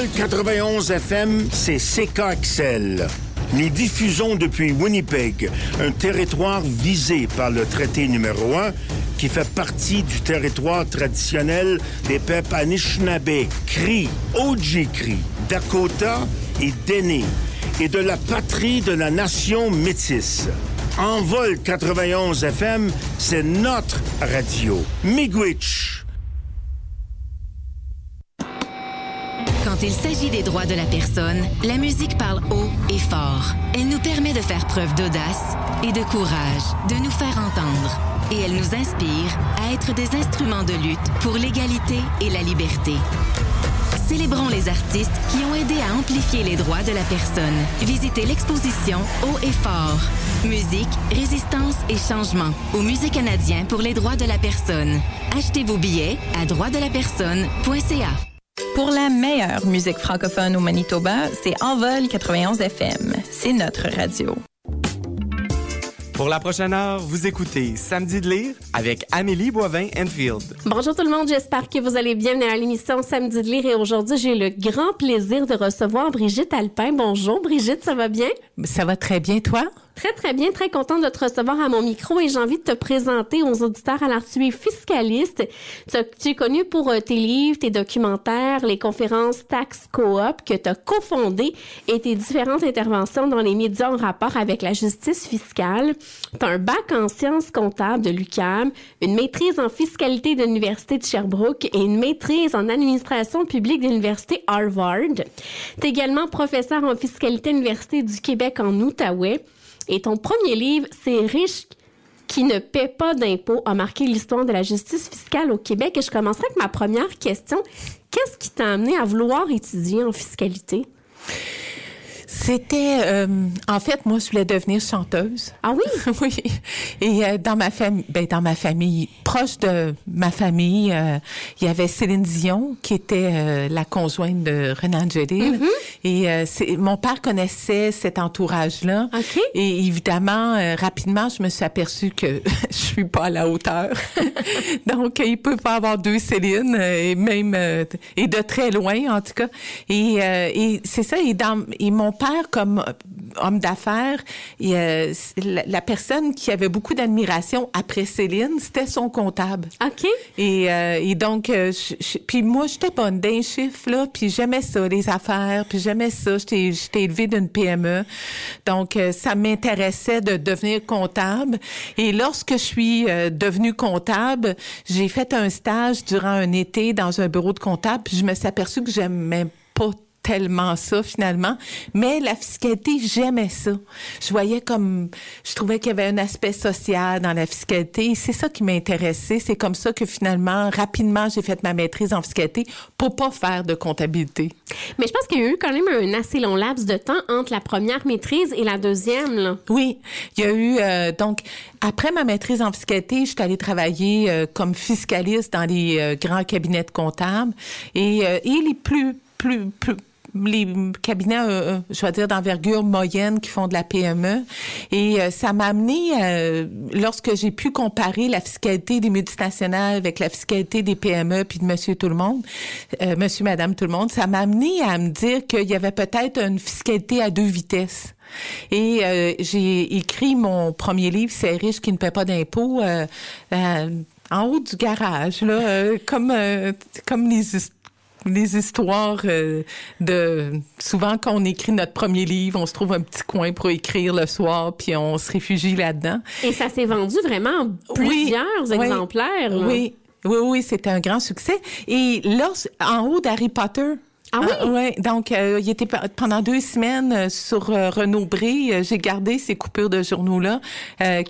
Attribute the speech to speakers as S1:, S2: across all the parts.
S1: Envol 91 FM, c'est CKXL. Nous diffusons depuis Winnipeg, un territoire visé par le traité numéro 1 qui fait partie du territoire traditionnel des peuples Anishinaabe, Cri, Ojibwe, Dakota et Dene, et de la patrie de la nation métisse. Envol 91 FM, c'est notre radio. Miigwech.
S2: Quand il s'agit des droits de la personne, la musique parle haut et fort. Elle nous permet de faire preuve d'audace et de courage, de nous faire entendre. Et elle nous inspire à être des instruments de lutte pour l'égalité et la liberté. Célébrons les artistes qui ont aidé à amplifier les droits de la personne. Visitez l'exposition Haut et fort. Musique, résistance et changement au Musée canadien pour les droits de la personne. Achetez vos billets à droitsdelapersonne.ca.
S3: Pour la meilleure musique francophone au Manitoba, c'est Envol 91 FM. C'est notre radio.
S4: Pour la prochaine heure, vous écoutez Samedi de lire avec Amélie Boivin-Enfield.
S5: Bonjour tout le monde, j'espère que vous allez bien à l'émission Samedi de lire et aujourd'hui j'ai le grand plaisir de recevoir Brigitte Alpin. Bonjour Brigitte, ça va bien?
S6: Ça va très bien, toi?
S5: Très, très bien. Très contente de te recevoir à mon micro et j'ai envie de te présenter aux auditeurs. Alors, tu es fiscaliste. Tu, es connu pour euh, tes livres, tes documentaires, les conférences Tax Coop que tu as cofondées et tes différentes interventions dans les médias en rapport avec la justice fiscale. Tu as un bac en sciences comptables de l'UQAM, une maîtrise en fiscalité de l'Université de Sherbrooke et une maîtrise en administration publique de l'Université Harvard. Tu es également professeur en fiscalité à l'Université du Québec en Outaouais. Et ton premier livre, C'est riche qui ne paie pas d'impôts, a marqué l'histoire de la justice fiscale au Québec. Et je commencerai avec ma première question. Qu'est-ce qui t'a amené à vouloir étudier en fiscalité?
S6: C'était, euh, en fait, moi, je voulais devenir chanteuse.
S5: Ah oui?
S6: oui. Et euh, dans ma famille, ben, dans ma famille, proche de ma famille, euh, il y avait Céline Dion, qui était la conjointe de Renan Angelil. Mm-hmm. Et c'est, mon père connaissait cet entourage-là. Et évidemment, rapidement, je me suis aperçue que je suis pas à la hauteur. Donc, il peut pas avoir deux Céline, et même, et de très loin, en tout cas. Et, et c'est ça, et dans, et mon père, comme euh, homme d'affaires, euh, la, personne qui avait beaucoup d'admiration après Céline, c'était son comptable.
S5: OK.
S6: Et, euh, et donc, puis moi, j'étais bonne d'un chiffre, là, puis j'aimais ça, les affaires, puis j'aimais ça. J'étais, j'étais élevée d'une PME. Donc, ça m'intéressait de devenir comptable. Et lorsque je suis devenue comptable, j'ai fait un stage durant un été dans un bureau de comptable, puis je me suis aperçue que j'aimais pas tellement ça finalement, mais la fiscalité, j'aimais ça. Je voyais comme je trouvais qu'il y avait un aspect social dans la fiscalité, c'est ça qui m'intéressait, c'est comme ça que finalement rapidement j'ai fait ma maîtrise en fiscalité pour pas faire de comptabilité.
S5: Mais je pense qu'il y a eu quand même un assez long laps de temps entre la première maîtrise et la deuxième là.
S6: Oui, il y a eu euh, donc après ma maîtrise en fiscalité, je suis allée travailler euh, comme fiscaliste dans les euh, grands cabinets de comptables et, et les plus plus, plus les cabinets, euh, euh, je vais dire, d'envergure moyenne qui font de la PME. Et euh, ça m'a amené, lorsque j'ai pu comparer la fiscalité des multinationales avec la fiscalité des PME puis de monsieur tout le monde, monsieur, madame tout le monde, ça m'a amené à me dire qu'il y avait peut-être une fiscalité à deux vitesses. Et j'ai écrit mon premier livre, C'est riche qui ne paie pas d'impôts, en haut du garage, là, comme, comme les les histoires euh, de souvent quand on écrit notre premier livre, on se trouve un petit coin pour écrire le soir, puis on se réfugie là-dedans.
S5: Et ça s'est vendu vraiment plusieurs exemplaires.
S6: Oui, oui, oui, c'était un grand succès. Et là, en haut d'Harry Potter,
S5: ah oui?
S6: Ah, ouais. Donc, euh, il était pendant deux semaines euh, sur euh, Renaud Bré. Euh, j'ai gardé ces coupures de journaux-là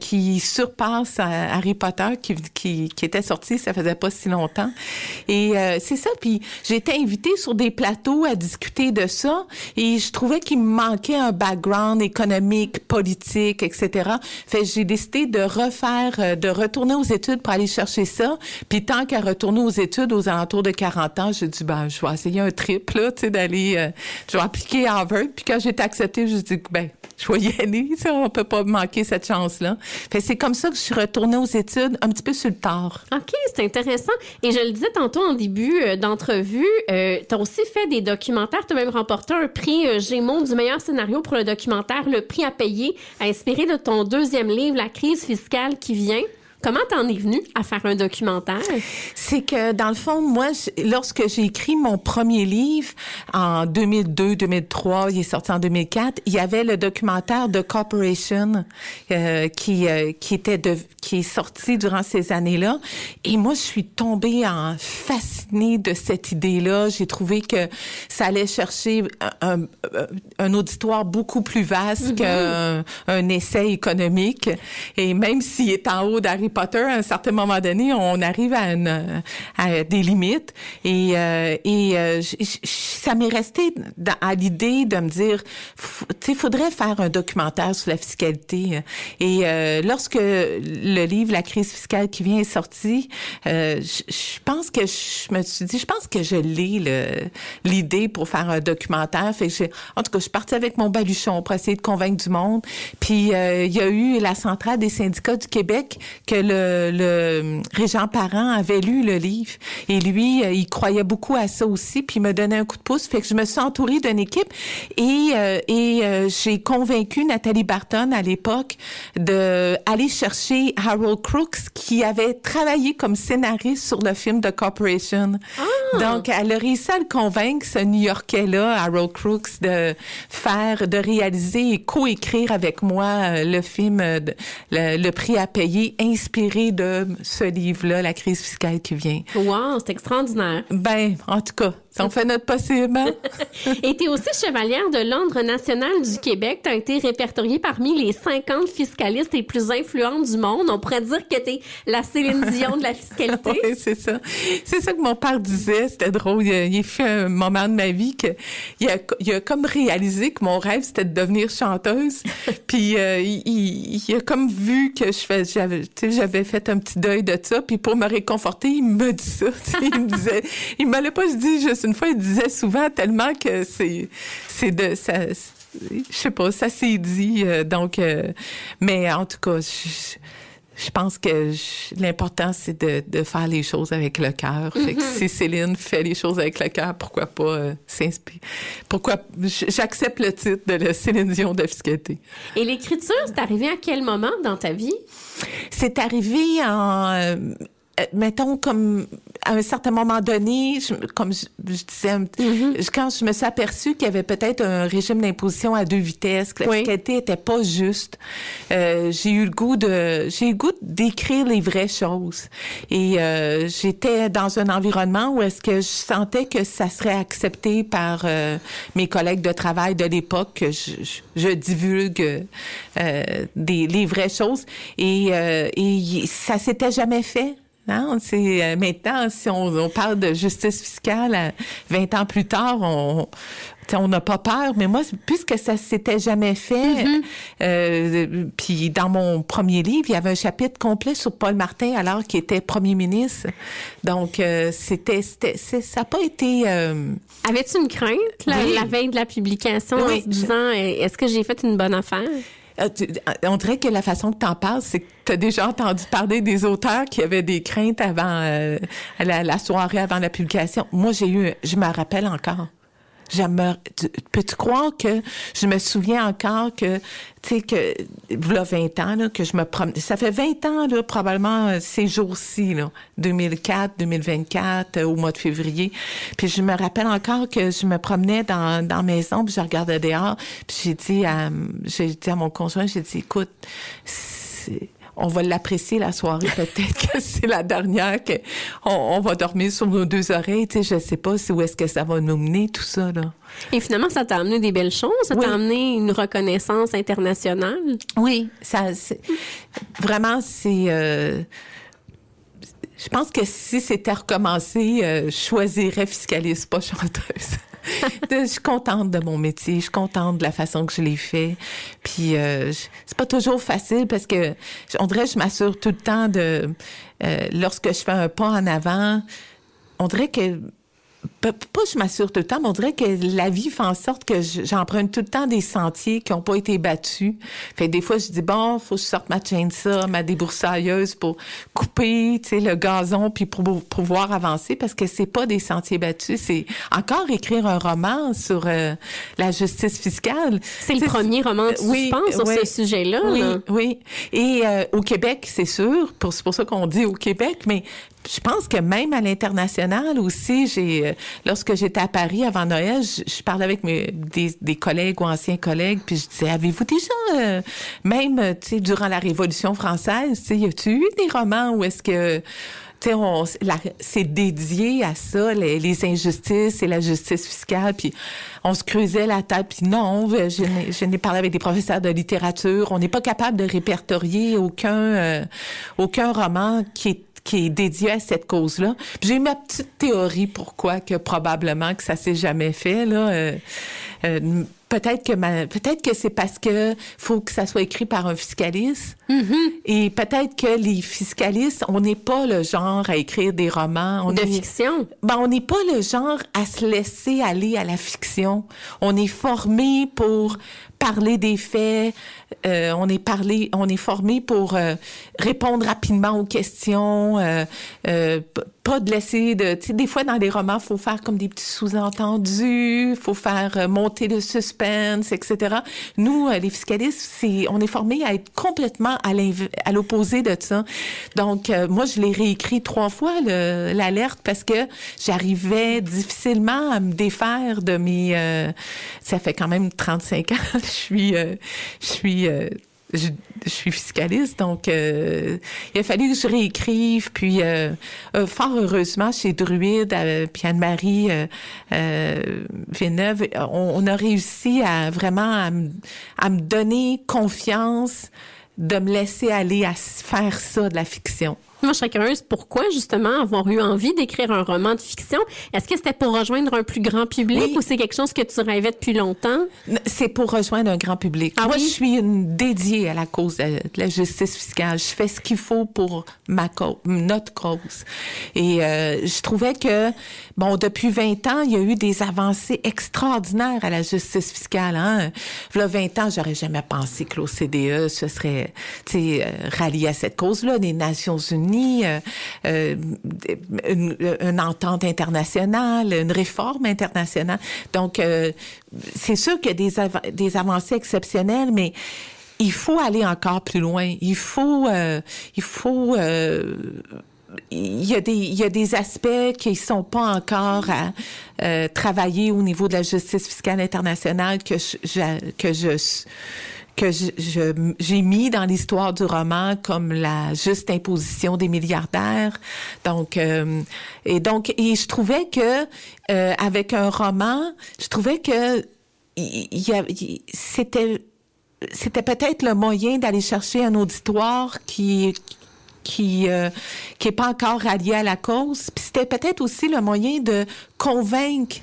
S6: qui surpassent Harry Potter qui, qui, qui, était sorti, ça faisait pas si longtemps. Et c'est ça. Puis, j'ai été invitée sur des plateaux à discuter de ça et je trouvais qu'il me manquait un background économique, politique, etc. Fait j'ai décidé de refaire, de retourner aux études pour aller chercher ça. Puis, tant qu'à retourner aux études aux alentours de 40 ans, j'ai dit, ben, je vais essayer un trip. Là, tu sais, d'aller, euh, je vais appliquer à Harvard. Puis quand j'ai été acceptée, je dis, ben, je vais y aller. Ça, on peut pas manquer cette chance-là. Fait c'est comme ça que je suis retournée aux études un petit peu sur le tard.
S5: OK, c'est intéressant. Et je le disais tantôt en début euh, d'entrevue, euh, tu as aussi fait des documentaires. Tu as même remporté un prix euh, Gémeaux du meilleur scénario pour le documentaire Le prix à payer, inspiré de ton deuxième livre, La crise fiscale qui vient. Comment t'en es venu à faire un documentaire?
S6: C'est que, dans le fond, moi, lorsque j'ai écrit mon premier livre en 2002, 2003, il est sorti en 2004, il y avait le documentaire de Corporation euh, qui euh, qui était de, qui est sorti durant ces années-là. Et moi, je suis tombée en fascinée de cette idée-là. J'ai trouvé que ça allait chercher un, un, auditoire beaucoup plus vaste mm-hmm. qu'un essai économique. Et même s'il est en haut d'Harry Potter, à un certain moment donné, on arrive à, des limites. Et, euh, et euh, ça m'est resté à l'idée de me dire, tu sais, faudrait faire un documentaire sur la fiscalité. Et euh, lorsque le livre La crise fiscale qui vient est sorti, je, je, pense que je me suis dit, je pense que je l'ai l'idée pour faire un documentaire. Fait que en tout cas, je suis partie avec mon baluchon pour essayer de convaincre du monde. Puis il y a eu la centrale des syndicats du Québec que le, le Régent Parent avait lu le livre et lui, euh, il croyait beaucoup à ça aussi, puis il me donnait un coup de pouce. Fait que je me suis entourée d'une équipe et, euh, et euh, j'ai convaincu Nathalie Barton à l'époque de aller chercher Harold Crooks qui avait travaillé comme scénariste sur le film The Corporation. Ah! Donc, elle a réussi à le convaincre, ce New-Yorkais-là, Harold Crooks, de faire, de réaliser et coécrire avec moi le film, le, le prix à payer, inspiré de ce livre-là, La crise fiscale qui vient.
S5: Wow, c'est extraordinaire.
S6: Ben, en tout cas, on fait notre possible. Hein?
S5: Et tu es aussi chevalière de l'Ordre national du Québec. Tu as été répertoriée parmi les 50 fiscalistes les plus influentes du monde. On pourrait dire que tu es la Céline Dion de la fiscalité.
S6: oui, c'est ça. C'est ça que mon père disait. C'était drôle. Il a, fait un moment de ma vie que il a, il a comme réalisé que mon rêve, c'était de devenir chanteuse. Puis euh, il, il, a comme vu que je fais, j'avais, j'avais fait un petit deuil de ça. Puis pour me réconforter, il me dit ça. il me disait, il l'a pas dit juste une fois, il disait souvent tellement que c'est, c'est de, ça, je sais pas, ça s'est dit. Euh, donc, euh, mais en tout cas, je, pense que l'important, c'est de, de, faire les choses avec le cœur. Mm-hmm. si Céline fait les choses avec le cœur, pourquoi pas euh, s'inspirer? Pourquoi j'accepte le titre de la Céline Dion de.
S5: Et l'écriture, c'est arrivé à quel moment dans ta vie?
S6: C'est arrivé en euh, mettons, comme à un certain moment donné, comme je, disais, mm-hmm. quand je me suis aperçue qu'il y avait peut-être un régime d'imposition à deux vitesses, que la fiscalité était pas juste, euh, j'ai eu le goût de, j'ai eu le goût d'écrire les vraies choses. Et euh, j'étais dans un environnement où est-ce que je sentais que ça serait accepté par euh, mes collègues de travail de l'époque que je, je, divulgue euh, des les vraies choses. Et, et ça s'était jamais fait. Non, c'est euh, maintenant, si on, parle de justice fiscale 20 ans plus tard, on on n'a pas peur, mais moi, puisque ça s'était jamais fait, mm-hmm. euh, puis dans mon premier livre, il y avait un chapitre complet sur Paul Martin alors qu'il était premier ministre. Donc, euh, c'était, c'était, ça n'a pas été.
S5: Avais-tu une crainte la, veille de la publication en se disant, est-ce que j'ai fait une bonne affaire?
S6: Euh, on dirait que la façon que tu en parles, c'est que tu as déjà entendu parler des auteurs qui avaient des craintes avant euh, la, soirée, avant la publication. Moi, j'ai eu, je me rappelle encore. Peux-tu croire que je me souviens encore que, tu sais, que, voilà 20 ans, là, que je me promenais. Ça fait 20 ans, là, probablement, euh, ces jours-ci, là, 2004, 2024, euh, au mois de février. Puis je me rappelle encore que je me promenais dans, dans la maison, puis je regardais dehors, puis j'ai dit à, j'ai dit à mon conjoint, j'ai dit, écoute, on va l'apprécier la soirée. Peut-être que c'est la dernière que on, va dormir sur nos deux oreilles. Tu sais, je sais pas où est-ce que ça va nous mener tout ça là.
S5: Et finalement, ça t'a amené des belles choses? Ça t'a amené une reconnaissance internationale?
S6: Oui, ça. Vraiment, c'est. Euh, je pense que si c'était recommencé, euh, je choisirais fiscaliste, pas chanteuse. je suis contente de mon métier, je suis contente de la façon que je l'ai fait. Puis euh, c'est pas toujours facile parce que on dirait que je m'assure tout le temps de euh, lorsque je fais un pas en avant, on dirait que pas je m'assure tout le temps, mais on dirait que la vie fait en sorte que j'emprunte tout le temps des sentiers qui n'ont pas été battus. Fait des fois, je dis, bon, faut que je sorte ma chainsaw, ma débroussailleuse pour couper, tu sais, le gazon puis pour, pouvoir avancer parce que c'est pas des sentiers battus. C'est encore écrire un roman sur euh, la justice fiscale.
S5: C'est le premier roman de suspense sur ce sujet-là.
S6: Oui, oui. Et euh, au Québec, c'est sûr, c'est pour ça qu'on dit au Québec, mais je pense que même à l'international aussi, j'ai euh, lorsque j'étais à Paris avant Noël, je, parlais avec mes, des, collègues ou anciens collègues, puis je disais avez-vous déjà euh, même tu sais durant la Révolution française, tu sais, y a-tu eu des romans où est-ce que c'est dédié à ça, les, injustices et la justice fiscale. Puis on se creusait la tête. Puis non, je n'ai parlé avec des professeurs de littérature. On n'est pas capable de répertorier aucun euh, aucun roman qui est qui est dédié à cette cause-là. J'ai ma petite théorie pourquoi que probablement que ça s'est jamais fait là. Euh, euh, peut-être que peut-être que c'est parce que faut que ça soit écrit par un fiscaliste. Mm-hmm. Et peut-être que les fiscalistes, on n'est pas le genre à écrire des romans.
S5: On de fiction.
S6: Ben, on n'est pas le genre à se laisser aller à la fiction. On est formé pour parler des faits, euh, on est parlé, on est formé pour euh, répondre rapidement aux questions, euh, euh pas de laisser de. Des fois dans les romans, faut faire comme des petits sous-entendus, faut faire euh, monter le suspense, etc. Nous, les fiscalistes, c'est, on est formé à être complètement à l'opposé de ça. Donc, moi, je l'ai réécrit trois fois l'alerte parce que j'arrivais difficilement à me défaire de mes. ça fait quand même 35 ans. je suis, je suis euh, je, suis fiscaliste, donc euh, il a fallu que je réécrive. Puis, euh, fort heureusement, chez Druide, puis Anne-Marie Villeneuve, on, a réussi à vraiment à, à me donner confiance de me laisser aller à faire ça de la fiction.
S5: Moi, je serais curieuse pourquoi, justement, avoir eu envie d'écrire un roman de fiction? Est-ce que c'était pour rejoindre un plus grand public ou c'est quelque chose que tu rêvais depuis longtemps?
S6: C'est pour rejoindre un grand public. Ah Moi, je suis une dédiée à la cause de, la justice fiscale. Je fais ce qu'il faut pour ma cause, notre cause. Et euh, je trouvais que, bon, depuis 20 ans, il y a eu des avancées extraordinaires à la justice fiscale. Hein? Là, 20 ans, j'aurais jamais pensé que l'OCDE se serait, euh, rallié à cette cause-là, des Nations Unies ni euh, euh, une, entente internationale, une réforme internationale. Donc, euh, c'est sûr qu'il y a des, des avancées exceptionnelles, mais il faut aller encore plus loin. Il faut, il faut il y, a des, il y a des aspects qui sont pas encore à travailler au niveau de la justice fiscale internationale que je, que je que j'ai mis dans l'histoire du roman comme la juste imposition des milliardaires. Donc, euh, et donc, et je trouvais que euh, avec un roman, je trouvais que c'était c'était peut-être le moyen d'aller chercher un auditoire qui qui euh, qui est pas encore rallié à la cause. Puis c'était peut-être aussi le moyen de convaincre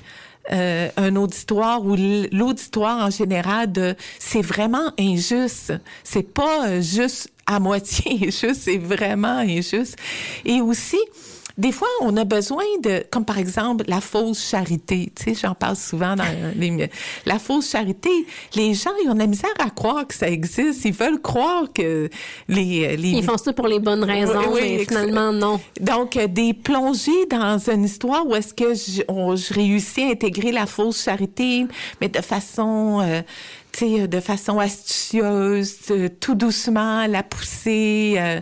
S6: euh, un auditoire ou l'auditoire en général de c'est vraiment injuste. C'est pas euh, juste à moitié injuste, c'est vraiment injuste. Et aussi, des fois, on a besoin de, comme par exemple la fausse charité. Tu sais, j'en parle souvent dans les. La fausse charité, les gens, ils ont de la misère à croire que ça existe. Ils veulent croire que les. les...
S5: Ils font ça pour les bonnes raisons, mais finalement, non.
S6: Donc, euh, des plongées dans une histoire où est-ce que je, je, réussis à intégrer la fausse charité, mais de façon. Euh, euh, de façon astucieuse, euh, tout doucement, la pousser euh,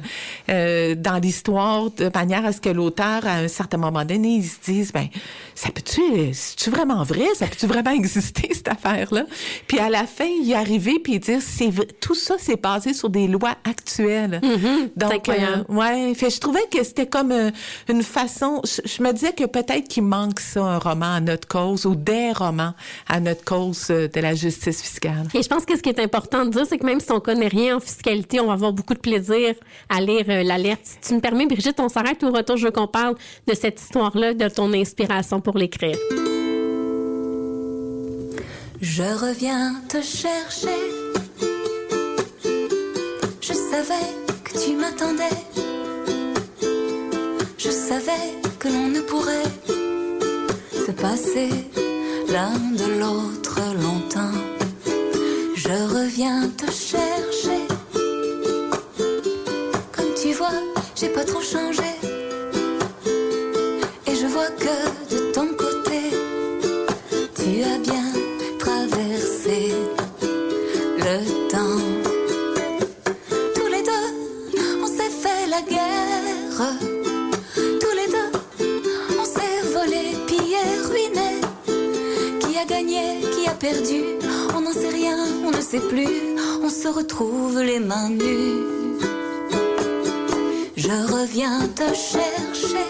S6: euh, dans l'histoire de manière à ce que l'auteur, à un certain moment donné, il se dise, ben, ça peut-tu, c'est-tu vraiment vrai? Ça peut-tu vraiment exister, cette affaire-là? Puis à la fin, y arriver puis dire, c'est tout ça, c'est basé sur des lois actuelles.
S5: Mm-hmm. Donc,
S6: ouais, fait, je trouvais que c'était comme une façon, je, me disais que peut-être qu'il manque ça, un roman à notre cause ou des romans à notre cause de la justice fiscale.
S5: Et je pense que ce qui est important de dire, c'est que même si on connaît rien en fiscalité, on va avoir beaucoup de plaisir à lire euh, l'alerte. Si tu me permets, Brigitte, on s'arrête au retour. Je veux qu'on parle de cette histoire-là, de ton inspiration l'écrire.
S7: Je reviens te chercher. Je savais que tu m'attendais. Je savais que l'on ne pourrait se passer l'un de l'autre longtemps. Je reviens te chercher. Comme tu vois, j'ai pas trop changé. Et je vois que on n'en sait rien, on ne sait plus. On se retrouve les mains nues. Je reviens te chercher,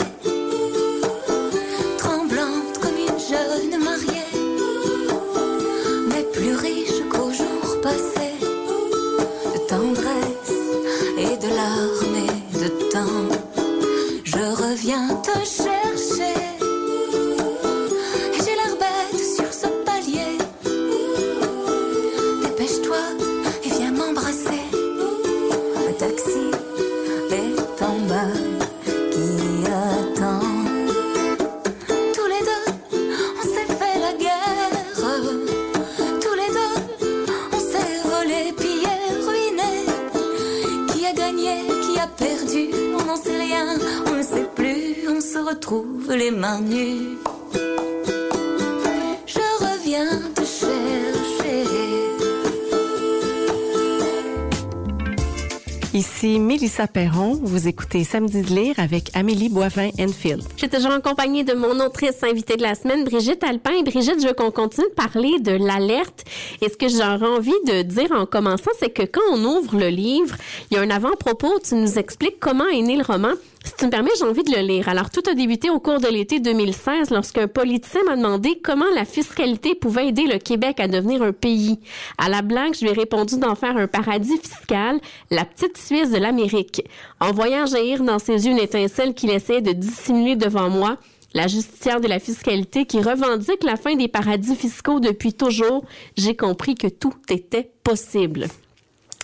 S8: Mélissa Perron. Vous écoutez Samedi de lire avec Amélie Boivin-Enfield.
S5: Je suis toujours en compagnie de mon autrice invitée de la semaine, Brigitte Alpin. Et Brigitte, je veux qu'on continue de parler de l'alerte. Et ce que j'aurais envie de dire en commençant, c'est que quand on ouvre le livre, il y a un avant-propos tu nous expliques comment est né le roman. Si tu me permets, j'ai envie de le lire. Alors, tout a débuté au cours de l'été 2016 lorsqu'un politicien m'a demandé comment la fiscalité pouvait aider le Québec à devenir un pays. À la blague, je lui ai répondu d'en faire un paradis fiscal, la petite Suisse de l'Amérique. En voyant jaillir dans ses yeux une étincelle qu'il essayait de dissimuler devant moi, la justicière de la fiscalité qui revendique la fin des paradis fiscaux depuis toujours, j'ai compris que tout était possible.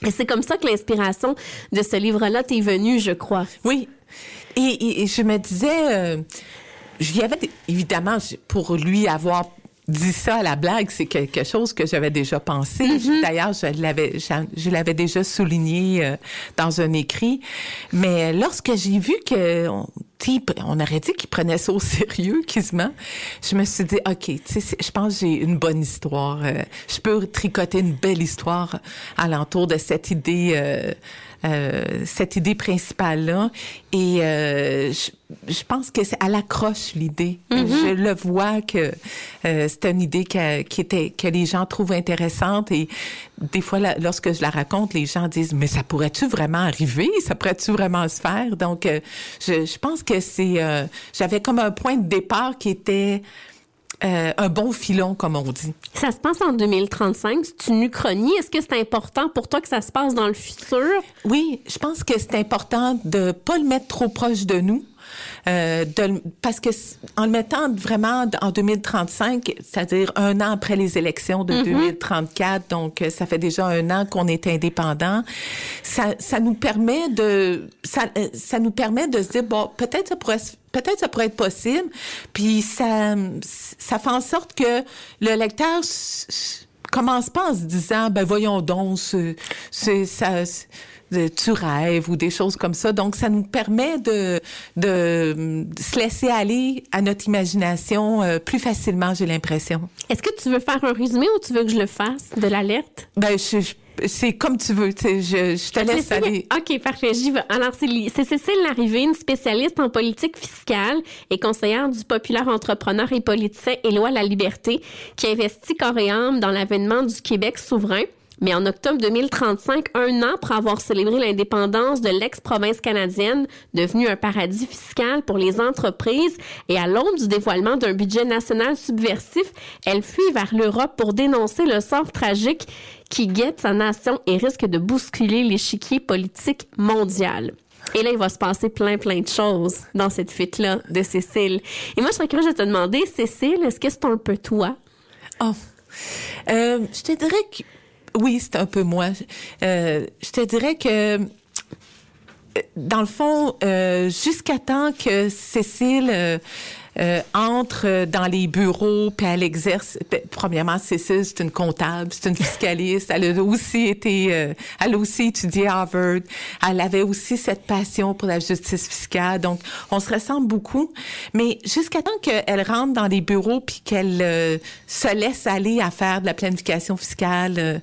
S5: Et c'est comme ça que l'inspiration de ce livre-là t'est venue, je crois.
S6: Oui. Et, je me disais, euh, j'y avais évidemment je- pour lui avoir dit ça à la blague, c'est quelque chose que j'avais déjà pensé. D'ailleurs, je l'avais, je l'avais déjà souligné euh, dans un écrit. Mais lorsque j'ai vu que on, on aurait dit qu'il prenait ça au sérieux, quasiment, je me suis dit, ok, je pense que j'ai une bonne histoire. euh, je peux tricoter une belle histoire alentour de cette idée. euh, cette idée principale là et euh, je, je pense que c'est à l'accroche l'idée. Je le vois que euh, c'est une idée que, qui était que les gens trouvent intéressante. Et des fois là, lorsque je la raconte les gens disent mais ça pourrait-tu vraiment arriver? Ça pourrait-tu vraiment se faire? Donc euh, je, je pense que c'est euh, j'avais comme un point de départ qui était euh, un bon filon comme on dit
S5: Ça se passe en 2035, c'est une uchronie. Est-ce que c'est important pour toi que ça se passe dans le futur?
S6: Oui, je pense que c'est important de pas le mettre trop proche de nous. Euh, de parce que en le mettant vraiment en 2035, c'est-à-dire un an après les élections de 2034, donc euh, ça fait déjà un an qu'on est indépendant, ça, ça nous permet de ça, euh, ça nous permet de se dire bon peut-être ça pourrait peut-être ça pourrait être possible, puis ça ça fait en sorte que le lecteur commence pas en se disant ben voyons donc c'est ça de- tu rêves ou des choses comme ça donc ça nous permet de de, se laisser aller à notre imagination euh, plus facilement j'ai l'impression
S5: Est-ce que tu veux faire un résumé ou tu veux que je le fasse de l'alerte?
S6: ben je, je- c'est comme tu veux tu sais, je, je te laisse aller
S5: OK, parfait, j'y vais. Alors, c'est Cécile Larrivée, une spécialiste en politique fiscale et conseillère du populaire entrepreneur et politicien Éloi La Liberté, qui investit corps et âme dans l'avènement du Québec souverain. Mais en octobre 2035, un an pour avoir célébré l'indépendance de l'ex-province canadienne, devenue un paradis fiscal pour les entreprises, et à l'aube du dévoilement d'un budget national subversif, elle fuit vers l'Europe pour dénoncer le sort tragique qui guette sa nation et risque de bousculer l'échiquier politique mondial. Et là, il va se passer plein, plein de choses dans cette fuite-là de Cécile. Et moi, je serais curieuse de te demander, Cécile, est-ce que c'est un peu toi?
S6: Oh. Euh, je te dirais que oui, c'est un peu moi. Euh, je te dirais que euh, dans le fond, euh, jusqu'à temps que Cécile euh, entre dans les bureaux, puis elle exerce. Premièrement, Cécile, c'est une comptable, c'est une fiscaliste. Elle a aussi été, euh, elle a aussi étudié Harvard. Elle avait aussi cette passion pour la justice fiscale. Donc, on se ressemble beaucoup. Mais jusqu'à temps qu'elle rentre dans les bureaux puis qu'elle euh, se laisse aller à faire de la planification fiscale.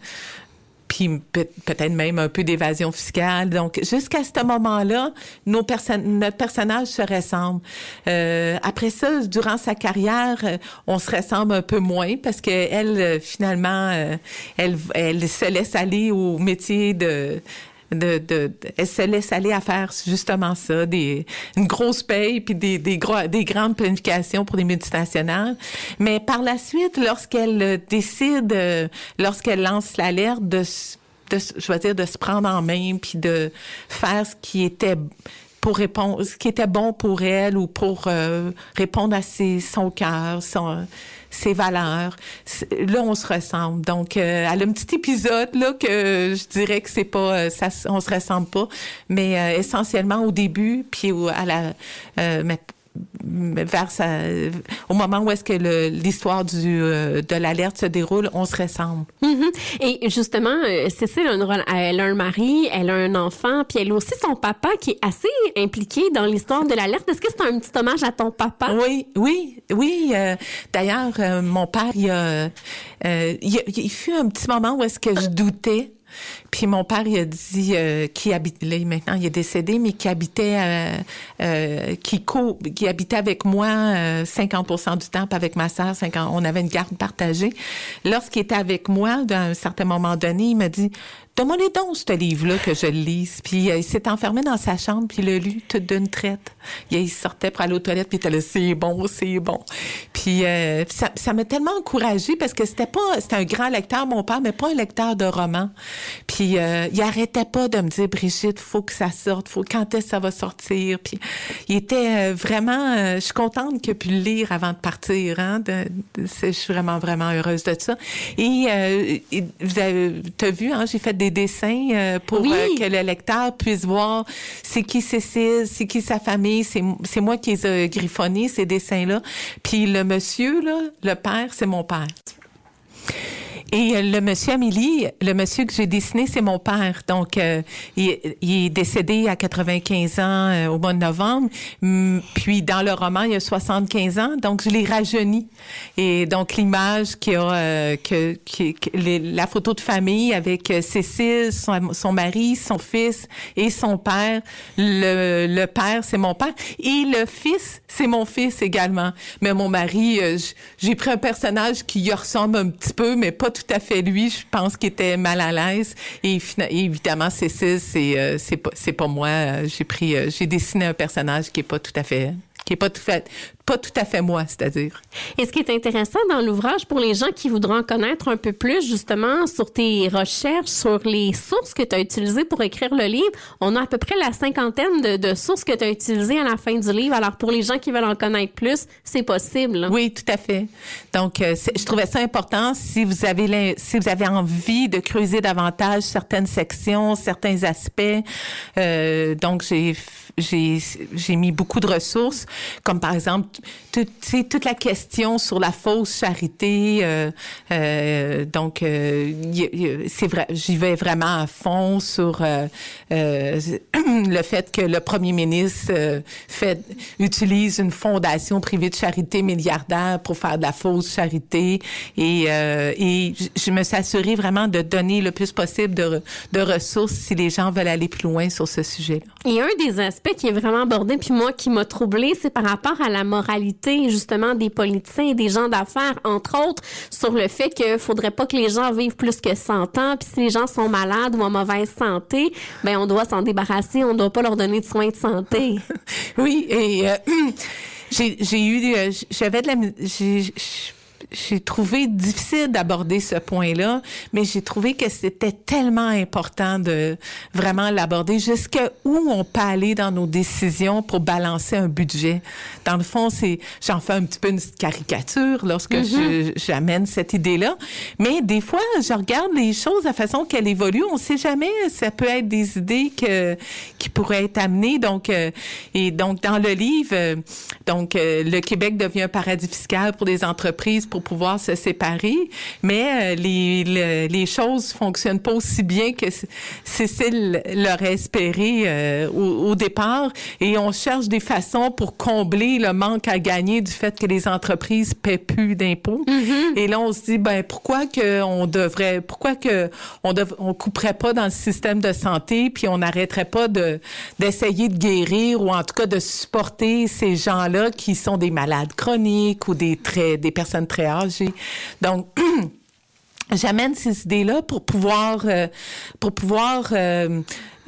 S6: Puis peut- peut-être même un peu d'évasion fiscale. Donc, jusqu'à ce moment-là, nos perso- notre personnage se ressemble. Euh, après ça, durant sa carrière, euh, on se ressemble un peu moins parce que elle, euh, finalement, euh, elle, elle se laisse aller au métier de de, de, elle se laisse aller à faire justement ça, des, une grosse paye puis des, des, gros, des grandes planifications pour des multinationales. Mais par la suite, lorsqu'elle décide, euh, lorsqu'elle lance l'alerte de, de, je vais dire, de se prendre en main puis de faire ce qui était pour répondre, ce qui était bon pour elle ou pour euh, répondre à ses, son cœur, son, ses valeurs. Là, on se ressemble. Donc, euh, elle a un petit épisode là que je dirais que c'est pas, euh, ça, on se ressemble pas, mais euh, essentiellement au début, puis à la, euh, vers sa, au moment où est-ce que l'histoire du euh, de l'alerte se déroule, on se ressemble.
S5: Mhm. Et justement, euh, Cécile, a une elle a un mari, elle a un enfant, puis elle a aussi son papa qui est assez impliqué dans l'histoire de l'alerte. Est-ce que c'est un petit hommage à ton papa?
S6: Oui, oui, oui. euh, D'ailleurs, euh, mon père, il, a, il, a- il fut un petit moment où est-ce que je doutais. Puis mon père, il a dit euh, qui habite maintenant, il est décédé, mais qui habitait, euh, euh, qui co, qui habitait avec moi euh, 50% du temps, puis avec ma sœur, 50 on avait une garde partagée. Lorsqu'il était avec moi, d'un certain moment donné, il m'a dit Les dons, ce livre-là, que je le lise. Puis euh, il s'est enfermé dans sa chambre, puis il l'a lu tout d'une traite. Il, sortait pour aller aux toilettes, puis il était là, c'est bon, c'est bon. Puis euh, ça, m'a tellement encouragée parce que c'était pas, c'était un grand lecteur, mon père, mais pas un lecteur de romans. Puis euh, il arrêtait pas de me dire, Brigitte, faut que ça sorte, faut quand est-ce que ça va sortir? Puis il était vraiment, je suis contente qu'il ait pu le lire avant de partir. Hein, je suis vraiment, vraiment heureuse de ça. Et, vous vu, hein, j'ai fait des dessins euh, pour
S5: Oui.
S6: euh, que le lecteur puisse voir c'est qui Cécile, c'est qui sa famille, c'est c'est moi qui les ai griffonnés, ces dessins-là. Puis le monsieur, là, le père, c'est mon père. Et euh, le monsieur Amélie, le monsieur que j'ai dessiné, c'est mon père. Donc, euh, il, est décédé à 95 ans euh, au mois de novembre. Hum, Puis, dans le roman, il a 75 ans. Donc, je l'ai rajeuni. Et donc, l'image qui a, euh, que, qui- la photo de famille avec euh, Cécile, son, mari, son fils et son père. Le, le père, c'est mon père. Et le fils, c'est mon fils également. Mais mon mari, j'ai pris un personnage qui y ressemble un petit peu, mais pas tout à fait lui. Je pense qu'il était mal à l'aise. Et, évidemment, Cécile, c'est euh, c'est pas pas moi. Euh, J'ai pris, euh, j'ai dessiné un personnage qui est pas tout à fait qui est pas tout fait pas tout à fait moi, c'est-à-dire.
S5: Et ce qui est intéressant dans l'ouvrage pour les gens qui voudront en connaître un peu plus justement sur tes recherches, sur les sources que tu as utilisées pour écrire le livre, on a à peu près la cinquantaine de, de sources que tu as utilisées à la fin du livre. Alors pour les gens qui veulent en connaître plus, c'est possible.
S6: Oui, tout à fait. Donc, euh, je trouvais ça important si vous avez si vous avez envie de creuser davantage certaines sections, certains aspects. Euh, donc, j'ai j'ai mis beaucoup de ressources, comme par exemple toute la question sur la fausse charité. euh, euh, donc, euh, c'est vrai, j'y vais vraiment à fond sur euh, euh, le fait que le premier ministre fait utilise une fondation privée de charité milliardaire pour faire de la fausse charité et et je me suis assurée vraiment de donner le plus possible de, re- de ressources si les gens veulent aller plus loin sur ce sujet-là.
S5: Et un des aspects qui est vraiment abordé, puis moi qui m'a troublé, c'est par rapport à la justement des politiciens des gens d'affaires, entre autres, sur le fait qu'il faudrait pas que les gens vivent plus que 100 ans, puis si les gens sont malades ou en mauvaise santé, ben on doit s'en débarrasser, on doit pas leur donner de soins de santé.
S6: Oui, et euh, j'ai eu, euh, j'avais de la, j'ai trouvé difficile d'aborder ce point-là, mais j'ai trouvé que c'était tellement important de vraiment l'aborder jusqu'à où on peut aller dans nos décisions pour balancer un budget. Dans le fond, c'est j'en fais un petit peu une caricature lorsque je- j'amène cette idée-là, mais des fois, je regarde les choses de façon qu'elles évoluent. On sait jamais, ça peut être des idées que qui pourraient être amenées. Donc, euh, et donc dans le livre, euh, donc euh, le Québec devient un paradis fiscal pour les entreprises pour pouvoir se séparer, mais euh, les, le- les choses fonctionnent pas aussi bien que Cécile l'aurait espéré euh, au, au départ, et on cherche des façons pour combler le manque à gagner du fait que les entreprises paient plus d'impôts. Et là, on se dit ben pourquoi que on devrait, pourquoi que on dev- on couperait pas dans le système de santé, puis on n'arrêterait pas de d'essayer de guérir ou en tout cas de supporter ces gens-là qui sont des malades chroniques ou des très des personnes très Donc j'amène ces idées-là pour pouvoir euh, pour pouvoir euh,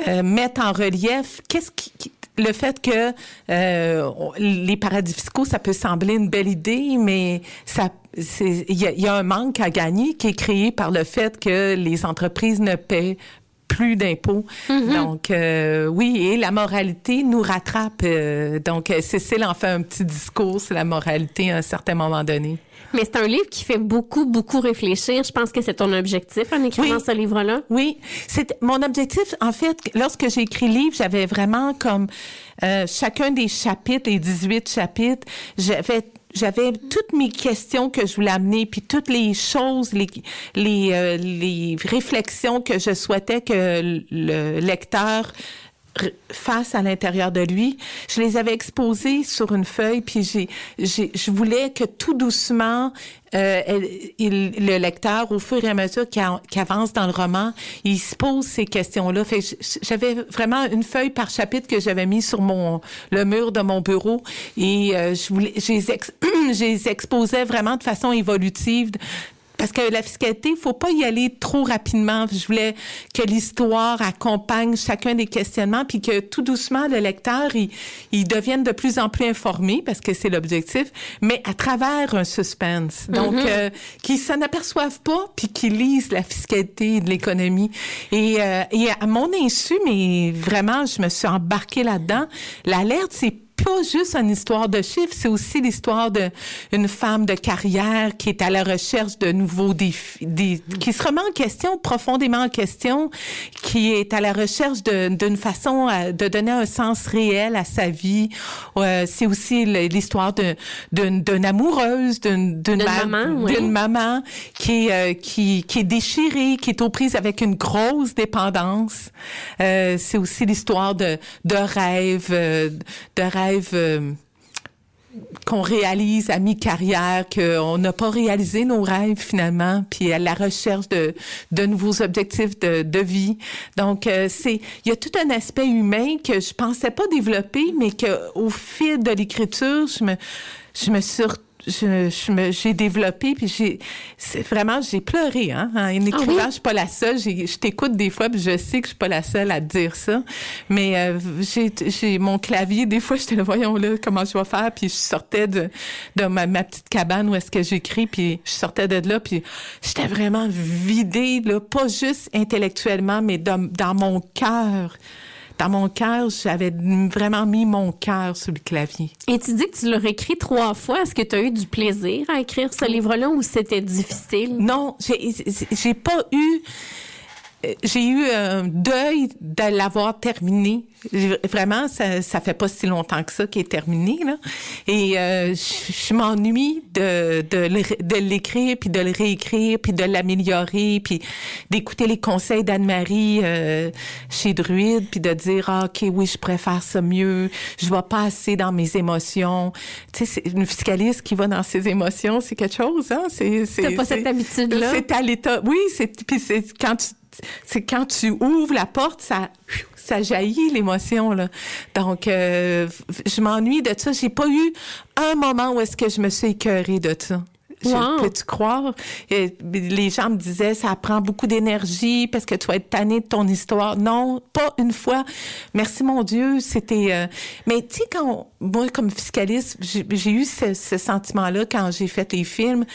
S6: euh, mettre en relief qu'est-ce qui, qui- le fait que euh, les paradis fiscaux, ça peut sembler une belle idée, mais ça il y a, il y a un manque à gagner qui est créé par le fait que les entreprises ne paient plus d'impôts. Donc euh, oui, et la moralité nous rattrape. euh, donc Cécile en fait un petit discours sur la moralité à un certain moment donné.
S5: Mais c'est un livre qui fait beaucoup, beaucoup réfléchir. Je pense que c'est ton objectif en écrivant
S6: Oui.
S5: ce livre-là.
S6: Oui, c'est mon objectif. En fait, lorsque j'ai écrit le livre, j'avais vraiment comme euh, chacun des chapitres, les 18 chapitres, j'avais j'avais toutes mes questions que je voulais amener, puis toutes les choses, les les, euh, les réflexions que je souhaitais que le lecteur face à l'intérieur de lui. Je les avais exposées sur une feuille, puis je voulais que tout doucement, euh, le lecteur, au fur et à mesure qu'il avance dans le roman, il se pose ces questions-là. J'avais vraiment une feuille par chapitre que j'avais mis sur mon le mur de mon bureau et euh, je voulais, je les exposais vraiment de façon évolutive parce que la fiscalité, il faut pas y aller trop rapidement. Je voulais que l'histoire accompagne chacun des questionnements, puis que tout doucement, le lecteur, il, il devienne de plus en plus informé, parce que c'est l'objectif, mais à travers un suspense. Donc, euh, qu'ils s'en aperçoivent pas, puis qu'ils lisent la fiscalité de l'économie. Et, euh, et à mon insu, mais vraiment, je me suis embarquée là-dedans. L'alerte, c'est pas juste une histoire de chiffres, c'est aussi l'histoire de une femme de carrière qui est à la recherche de nouveaux défis, des, qui se remet en question, profondément en question, qui est à la recherche d'une façon à- de donner un sens réel à sa vie. Euh, c'est aussi l'histoire d'une d'une amoureuse, d'une d'une
S5: D'une
S6: ma-
S5: maman, oui.
S6: d'une maman qui est, euh, qui, qui est déchirée, qui est aux prises avec une grosse dépendance. Euh, c'est aussi l'histoire de, de rêves, euh, de rêves euh, qu'on réalise à mi-carrière, qu'on n'a pas réalisé nos rêves finalement, puis à la recherche de, de nouveaux objectifs de, vie. Donc, euh, il y a tout un aspect humain que je pensais pas développer, mais que au fil de l'écriture, je me, je me suis je, je me, j'ai développé puis j'ai c'est vraiment j'ai pleuré hein. En écrivant
S5: oui?
S6: je suis pas la seule j'ai, je t'écoute des fois puis je sais que je suis pas la seule à te dire ça. Mais euh, j'ai, j'ai mon clavier des fois j'étais là voyons là comment je vais faire puis je sortais de de ma, ma petite cabane où est-ce que j'écris puis je sortais de là puis j'étais vraiment vidée là pas juste intellectuellement mais dans, dans mon cœur dans mon cœur j'avais vraiment mis mon cœur sur le clavier
S5: Et tu dis que tu l'as réécrit trois fois. Est-ce que tu as eu du plaisir à écrire ce livre-là ou c'était difficile?
S6: Non, j'ai pas eu. J'ai eu un deuil de l'avoir terminé. Vraiment, ça, ça fait pas si longtemps que ça qu'il est terminé là. Et euh, je, je m'ennuie de de de l'écrire puis de le réécrire puis de l'améliorer puis d'écouter les conseils d'Anne-Marie euh, chez Druide puis de dire ah, ok oui je préfère ça mieux. Je vais pas assez dans mes émotions. Tu sais, c'est une fiscaliste qui va dans ses émotions, c'est quelque chose hein. C'est c'est
S5: T'as pas cette habitude-là?
S6: C'est à l'état. Oui, c'est puis c'est quand tu c'est quand tu ouvres la porte, ça ça jaillit l'émotion là. Donc euh, je m'ennuie de ça. J'ai pas eu un moment où est-ce que je me suis écœurée de ça. Je-
S5: Wow.
S6: Peux-tu croire? Les gens me disaient, ça prend beaucoup d'énergie parce que tu vas être tanné de ton histoire. Non, pas une fois. Merci mon Dieu, c'était... euh, Mais tu sais, quand... on- Moi, comme fiscaliste, j'ai j'ai eu ce, ce sentiment-là quand j'ai fait les films.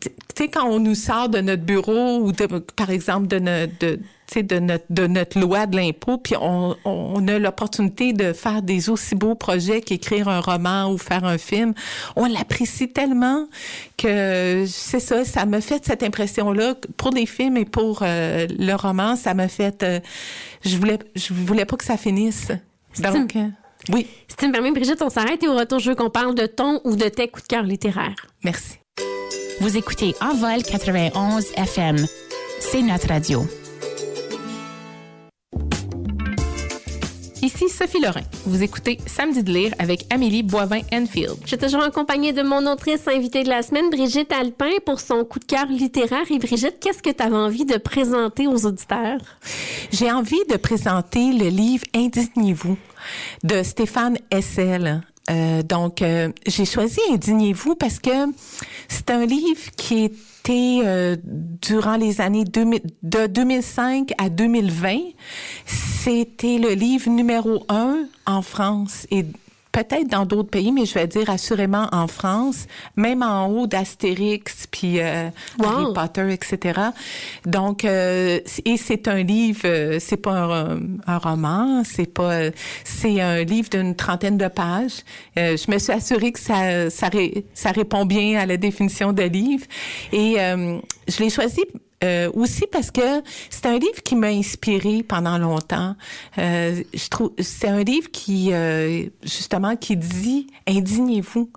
S6: Tu sais, quand on nous sort de notre bureau ou, de, par exemple, de notre... De, tu sais, de notre, de notre loi de l'impôt, puis on, on a l'opportunité de faire des aussi beaux projets qu'écrire un roman ou faire un film. On l'apprécie tellement que c'est ça, ça m'a fait cette impression-là pour les films et pour euh, le roman, ça m'a fait. euh, je voulais, je voulais pas que ça finisse. Donc, euh, oui,
S5: Si tu me permets, Brigitte, on s'arrête et au retour, je veux qu'on parle de ton ou de tes coups de cœur littéraires.
S6: merci.
S9: Vous écoutez Envol 91 FM. C'est notre radio.
S3: Ici Sophie Lorrain. Vous écoutez Samedi de lire avec Amélie Boivin-Enfield.
S5: Je suis toujours accompagnée de mon autrice invitée de la semaine, Brigitte Alpin, pour son coup de cœur littéraire. Et Brigitte, qu'est-ce que tu avais envie de présenter aux auditeurs?
S6: J'ai envie de présenter le livre Indignez-vous de Stéphane Hessel. Euh, donc, euh, j'ai choisi Indignez-vous parce que c'est un livre qui était euh, durant les années 2000 de 2005 à 2020. C'était le livre numéro un en France peut-être dans d'autres pays, mais je vais dire assurément en France, même en haut d'Astérix, puis euh,
S5: Wow.
S6: Harry Potter, etc. Donc, euh, et c'est un livre, euh, c'est pas un, un roman, c'est pas, c'est un livre d'une trentaine de pages. Euh, je me suis assurée que ça, ça, ré- ça répond bien à la définition de livre, et euh, je l'ai choisi euh, aussi parce que c'est un livre qui m'a inspiré pendant longtemps. Euh, je trouve c'est un livre qui euh, justement qui dit indignez-vous.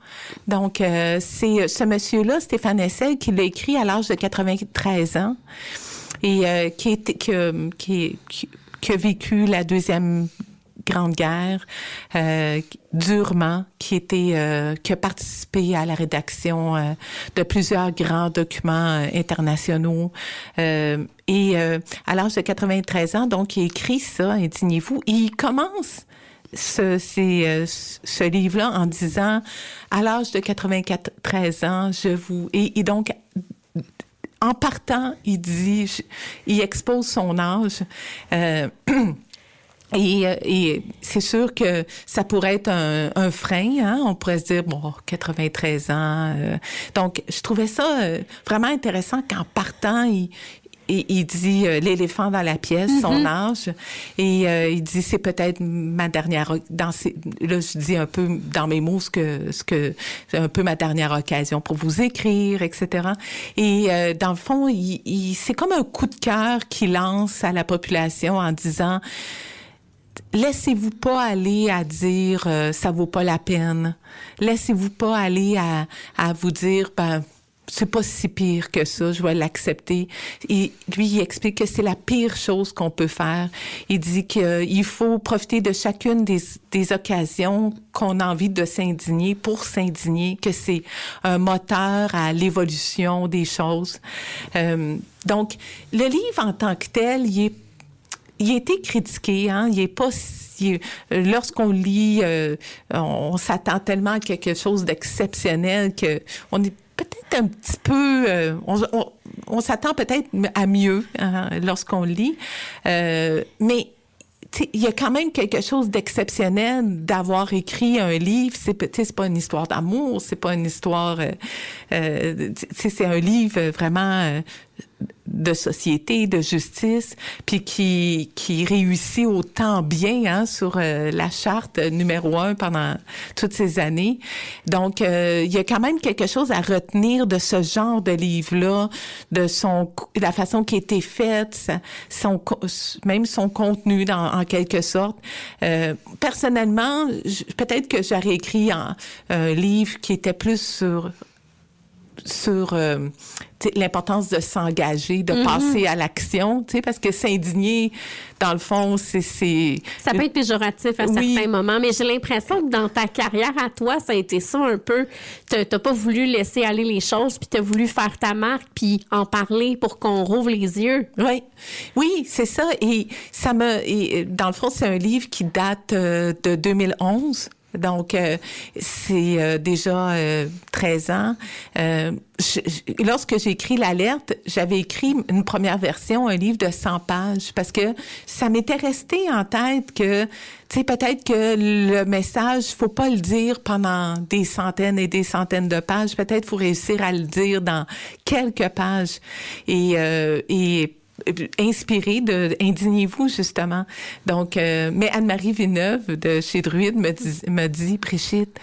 S6: Donc euh, c'est ce monsieur-là Stéphane Hessel qui l'a écrit à l'âge de 93 ans et euh, qui, qui, qui, qui- qui a vécu la deuxième Grande Guerre euh, durement, qui était euh, a participé à la rédaction euh, de plusieurs grands documents euh, internationaux et à l'âge de 93 ans, donc il écrit ça, indignez-vous. Il commence ce, ce livre-là en disant à l'âge de 93 ans, je vous et, donc en partant, il dit, il expose son âge. Et, euh, et c'est sûr que ça pourrait être un, un frein, hein? on pourrait se dire, bon, 93 ans. euh. donc, je trouvais ça euh, vraiment intéressant qu'en partant, il, il, il dit euh, l'éléphant dans la pièce, son âge, et euh, il dit c'est peut-être ma dernière. Dans ces, là, je dis un peu dans mes mots ce que ce que c'est un peu ma dernière occasion pour vous écrire, etc. Et euh, dans le fond, il, il- c'est comme un coup de cœur qu'il lance à la population en disant laissez-vous pas aller à dire euh, ça vaut pas la peine. Laissez-vous pas aller à, à vous dire ben c'est pas si pire que ça, je vais l'accepter. Et lui, il explique que c'est la pire chose qu'on peut faire. Il dit qu'il faut profiter de chacune des, des occasions qu'on a envie de s'indigner pour s'indigner, que c'est un moteur à l'évolution des choses. Euh, donc, le livre en tant que tel, il est il a été critiqué, hein. Il est pas euh, lorsqu'on lit, euh, on, s'attend tellement à quelque chose d'exceptionnel que on est peut-être un petit peu, euh, on, s'attend peut-être à mieux hein, lorsqu'on lit, Euh, mais il y a quand même quelque chose d'exceptionnel d'avoir écrit un livre. C'est c'est pas une histoire d'amour, c'est pas une histoire. euh, euh, c'est un livre vraiment euh, de société, de justice, puis qui qui réussit autant bien hein, sur euh, la charte numéro un pendant toutes ces années. Donc, euh, il y a quand même quelque chose à retenir de ce genre de livre-là, de son co- la façon qui été faite, son même son contenu dans, en quelque sorte. Euh, personnellement, peut-être que j'aurais écrit un, un livre qui était plus sur sur euh, l'importance de s'engager, de passer à l'action, parce que s'indigner, dans le fond, c'est
S5: Ça peut être péjoratif à
S6: Oui.
S5: certains moments, mais j'ai l'impression que dans ta carrière à toi, ça a été ça un peu. T'as t'as pas voulu laisser aller les choses, puis t'as voulu faire ta marque, puis en parler pour qu'on rouvre les yeux.
S6: Oui, oui, c'est ça. Et ça me, et dans le fond, c'est un livre qui date euh, de 2011. Donc, euh, c'est euh, déjà euh, 13 ans. Euh, je- je- lorsque j'ai écrit l'alerte, j'avais écrit une première version, un livre de 100 pages, parce que ça m'était resté en tête que, tu sais, peut-être que le message, faut pas le dire pendant des centaines et des centaines de pages. Peut-être faut réussir à le dire dans quelques pages. Et, euh, et inspiré de Indignez-vous, justement. Donc, euh, mais Anne-Marie Villeneuve de chez Druide me dit, me dit Brigitte,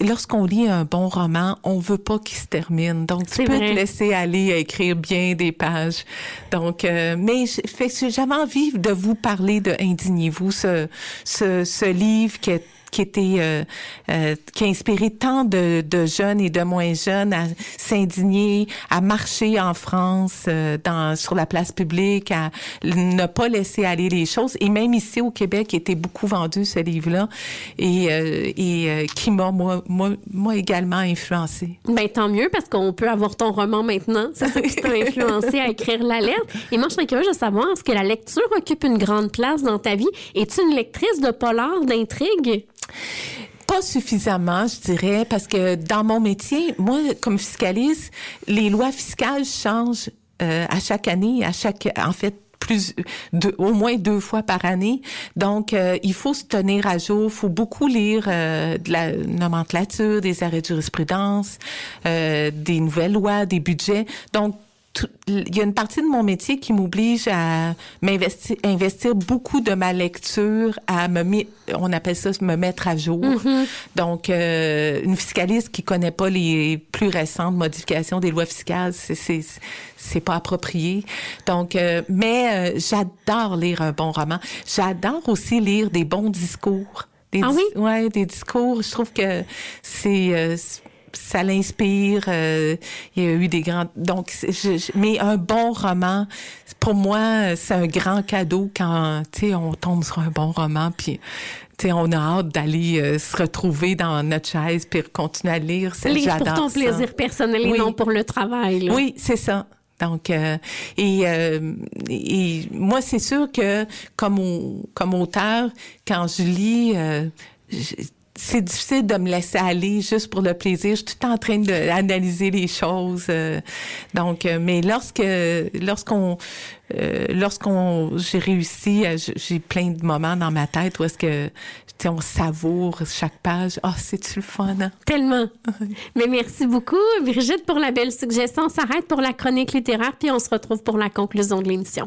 S6: lorsqu'on lit un bon roman, on veut pas qu'il se termine. Donc, tu peux
S5: vrai.
S6: te laisser aller à écrire bien des pages. Donc, euh, mais j'avais envie de vous parler de Indignez-vous, ce, ce, ce livre qui est qui était euh, euh, qui a inspiré tant de, de jeunes et de moins jeunes à s'indigner, à marcher en France euh, dans sur la place publique, à ne pas laisser aller les choses. Et même ici au Québec, il était beaucoup vendu ce livre-là et, et qui m'a moi, moi moi également influencé.
S5: Ben tant mieux parce qu'on peut avoir ton roman maintenant. C'est ça qui t'a influencé à écrire l'alerte. Et moi, je serais curieuse de savoir est-ce que la lecture occupe une grande place dans ta vie? Es-tu une lectrice de polar, d'intrigue?
S6: Pas suffisamment, je dirais, parce que dans mon métier, moi, comme fiscaliste, les lois fiscales changent euh, à chaque année, à chaque, en fait, plus de, au moins deux fois par année. Donc, euh, il faut se tenir à jour. Il faut beaucoup lire euh, de la nomenclature, des arrêts de jurisprudence, euh, des nouvelles lois, des budgets. Donc, il y a une partie de mon métier qui m'oblige à m'investir investir beaucoup de ma lecture à me on appelle ça me mettre à jour. Donc euh, une fiscaliste qui connaît pas les plus récentes modifications des lois fiscales, c'est c'est c'est pas approprié. Donc euh, mais euh, j'adore lire un bon roman. J'adore aussi lire des bons discours. Des
S5: Ah oui?
S6: Ouais, des discours. Je trouve que c'est euh, ça l'inspire. euh, il y a eu des grands. Donc, je- je- mais un bon roman, pour moi, c'est un grand cadeau quand tu sais on tombe sur un bon roman, puis tu sais on a hâte d'aller euh, se retrouver dans notre chaise puis continuer à lire.
S5: Lire pour ton
S6: ça.
S5: plaisir personnel et
S6: Oui.
S5: non pour le travail. là.
S6: Oui, c'est ça. Donc, euh, et, euh, et moi, c'est sûr que comme, au- comme auteur, quand je lis, euh, c'est difficile de me laisser aller juste pour le plaisir. Je suis tout en train d'analyser les choses. euh, donc, euh, mais lorsque lorsqu'on euh, lorsqu'on j'ai réussi, à- j'ai plein de moments dans ma tête où est-ce que on savoure chaque page. Ah, c'est-tu le fun? hein?
S5: Tellement. Mais merci beaucoup, Brigitte, pour la belle suggestion. On s'arrête pour la chronique littéraire, puis on se retrouve pour la conclusion de l'émission.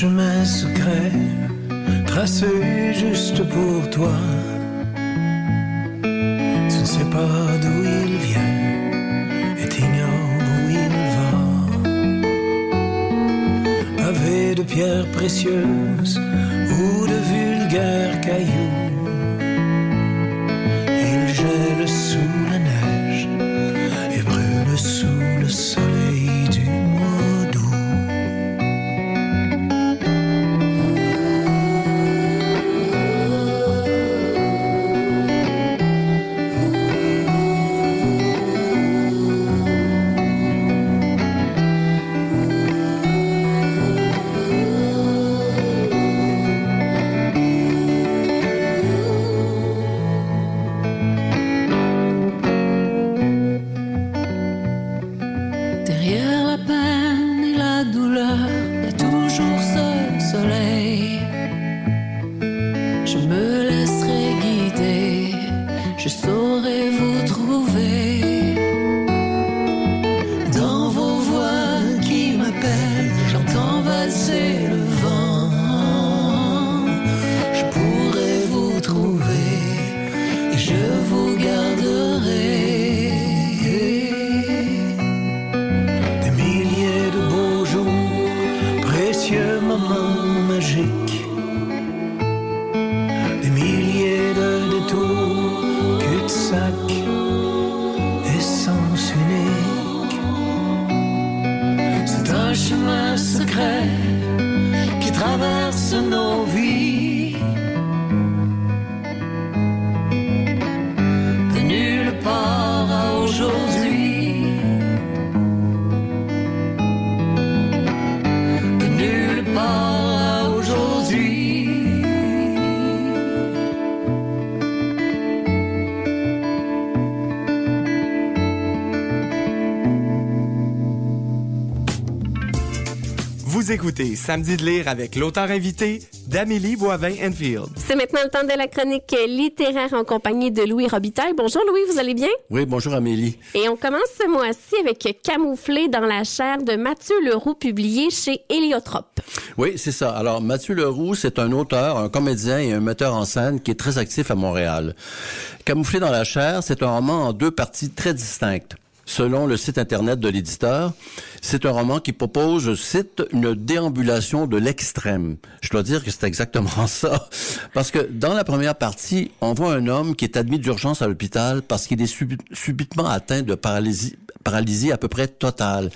S10: Chemin secret, tracé juste pour toi. Tu ne sais pas d'où il vient et t'ignores où il va. Pavé de pierres précieuses ou de vulgaires cailloux. Il gèle sous
S4: écoutez Samedi de lire avec l'auteur invité d'Amélie Boivin-Enfield.
S5: C'est maintenant le temps de la chronique littéraire en compagnie de Louis Robitaille. Bonjour Louis, vous allez bien?
S11: Oui, bonjour Amélie.
S5: Et on commence ce mois-ci avec Camouflé dans la chair de Mathieu Leroux, publié chez Héliotrope.
S11: Oui, c'est ça. Alors, Mathieu Leroux, c'est un auteur, un comédien et un metteur en scène qui est très actif à Montréal. Camouflé dans la chair, c'est un roman en deux parties très distinctes. Selon le site Internet de l'éditeur, c'est un roman qui propose, je cite, une déambulation de l'extrême. Je dois dire que c'est exactement ça. Parce que dans la première partie, on voit un homme qui est admis d'urgence à l'hôpital parce qu'il est subi- subitement atteint de paralysie, paralysie à peu près totale.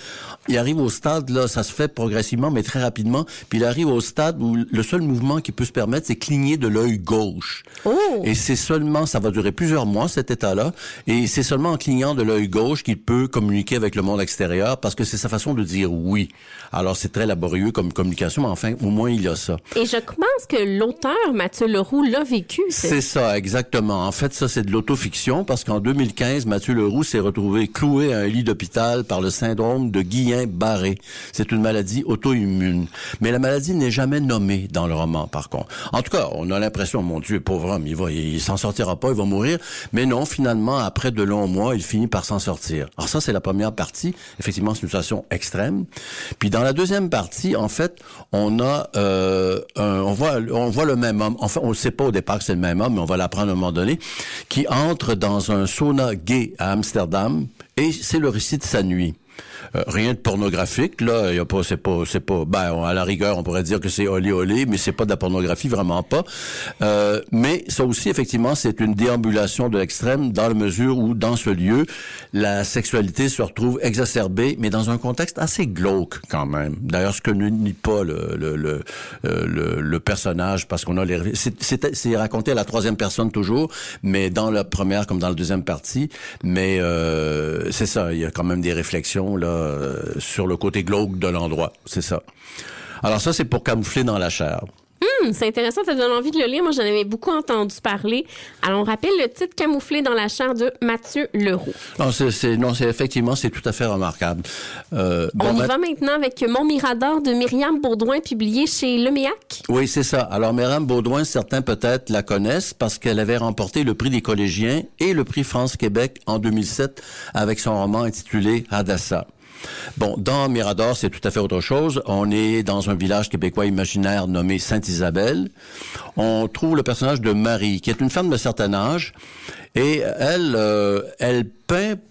S11: Il arrive au stade, là, ça se fait progressivement, mais très rapidement, puis il arrive au stade où le seul mouvement qui peut se permettre, c'est cligner de l'œil gauche. Et c'est seulement, ça va durer plusieurs mois, cet état-là, et c'est seulement en clignant de l'œil gauche qu'il peut communiquer avec le monde extérieur, parce que c'est sa façon de dire oui. Alors, c'est très laborieux comme communication, mais enfin, au moins, il y a ça.
S5: Et je pense que l'auteur Mathieu Leroux l'a vécu.
S11: C'est ça, exactement. En fait, ça, c'est de l'autofiction parce qu'en 2015, Mathieu Leroux s'est retrouvé cloué à un lit d'hôpital par le syndrome de Guillain-Barré. C'est une maladie auto-immune. Mais la maladie n'est jamais nommée dans le roman, par contre. En tout cas, on a l'impression, mon Dieu, pauvre homme, il va, il s'en sortira pas, il va mourir. Mais non, finalement, après de longs mois, il finit par s'en sortir. Alors ça, c'est la première partie. Effectivement, c'est une situation extrême. Puis dans la deuxième partie, en fait, on a, euh, un- on voit, on voit le même homme. Enfin, on ne sait pas au départ que c'est le même homme, mais on va l'apprendre à un moment donné, qui entre dans un sauna gay à Amsterdam, et c'est le récit de sa nuit. Euh, rien de pornographique là, il y a pas c'est pas c'est pas ben on- à la rigueur on pourrait dire que c'est olé olé mais c'est pas de la pornographie vraiment pas. Euh, mais ça aussi effectivement c'est une déambulation de l'extrême dans la mesure où dans ce lieu la sexualité se retrouve exacerbée mais dans un contexte assez glauque quand même. D'ailleurs ce que ne nie pas le le le, euh, le, personnage parce qu'on a les c'est raconté à la troisième personne toujours mais dans la première comme dans la deuxième partie mais euh, c'est ça il y a quand même des réflexions là euh, sur le côté glauque de l'endroit c'est ça alors ça c'est pour camoufler dans la chair
S5: Hum, c'est intéressant, ça donne envie de le lire. Moi, j'en avais beaucoup entendu parler. Alors, on rappelle le titre Camouflé dans la chair de Mathieu Leroux.
S11: non c'est non c'est effectivement c'est tout à fait remarquable euh, bon,
S5: on y
S11: ma-
S5: va maintenant avec Mon Mirador de Myriam Bourdouin, publié chez Leméac.
S11: Oui, c'est ça. Alors, Myriam Baudouin, certains peut-être la connaissent parce qu'elle avait remporté le prix des collégiens et le prix France-Québec en 2007 avec son roman intitulé Hadassa. Bon, dans Mirador, c'est tout à fait autre chose. On est dans un village québécois imaginaire nommé Sainte-Isabelle. On trouve le personnage de Marie, qui est une femme de certain âge, et elle, euh, elle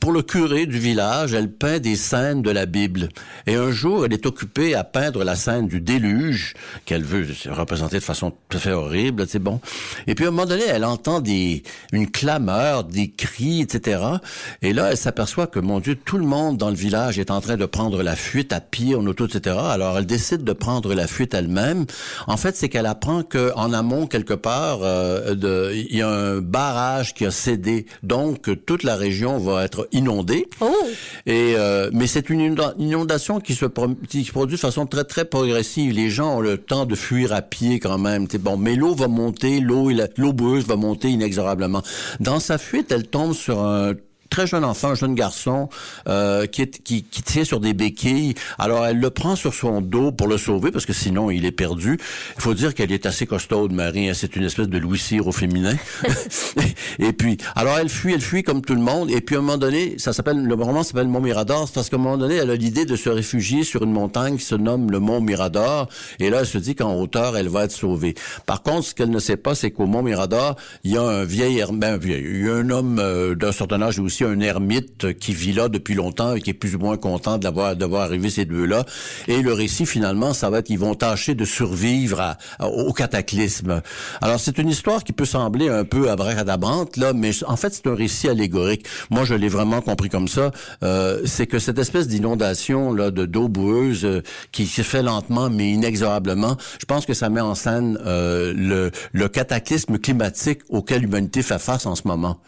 S11: pour le curé du village, elle peint des scènes de la Bible. Et un jour, elle est occupée à peindre la scène du déluge qu'elle veut représenter de façon tout à fait horrible, c'est bon. Et puis à un moment donné, elle entend des une clameur, des cris, etc. Et là, elle s'aperçoit que mon Dieu, tout le monde dans le village est en train de prendre la fuite à pied en auto, etc. Alors elle décide de prendre la fuite elle-même. En fait, c'est qu'elle apprend que en amont quelque part, euh, il y a un barrage qui a cédé, donc toute la région va être inondée. Et euh, mais c'est une inonda- inondation qui se pro- qui se produit de façon très très progressive. Les gens ont le temps de fuir à pied quand même. C'est bon, mais l'eau va monter, l'eau l'eau boueuse va monter inexorablement. Dans sa fuite, elle tombe sur un très jeune enfant, un jeune garçon euh, qui, est, qui, qui tient sur des béquilles. Alors elle le prend sur son dos pour le sauver parce que sinon il est perdu. Il faut dire qu'elle est assez costaude, Marie. hein. C'est une espèce de Louis Cyr au féminin. et puis, alors elle fuit, elle fuit comme tout le monde. Et puis à un moment donné, ça s'appelle le roman s'appelle Mont Mirador, c'est parce qu'à un moment donné, elle a l'idée de se réfugier sur une montagne qui se nomme le Mont Mirador. Et là, elle se dit qu'en hauteur, elle va être sauvée. Par contre, ce qu'elle ne sait pas, c'est qu'au Mont Mirador, il y a un vieil, ben, un vieil, il y a un homme euh, d'un certain âge et aussi un ermite qui vit là depuis longtemps et qui est plus ou moins content d'avoir d'avoir arrivé ces deux-là. Et le récit finalement, ça va être qu'ils vont tâcher de survivre à- au cataclysme. Alors c'est une histoire qui peut sembler un peu abracadabrante là, mais en fait c'est un récit allégorique. Moi je l'ai vraiment compris comme ça. Euh, c'est que cette espèce d'inondation là de d'eau boueuse euh, qui se fait lentement mais inexorablement, je pense que ça met en scène euh, le, le cataclysme climatique auquel l'humanité fait face en ce moment.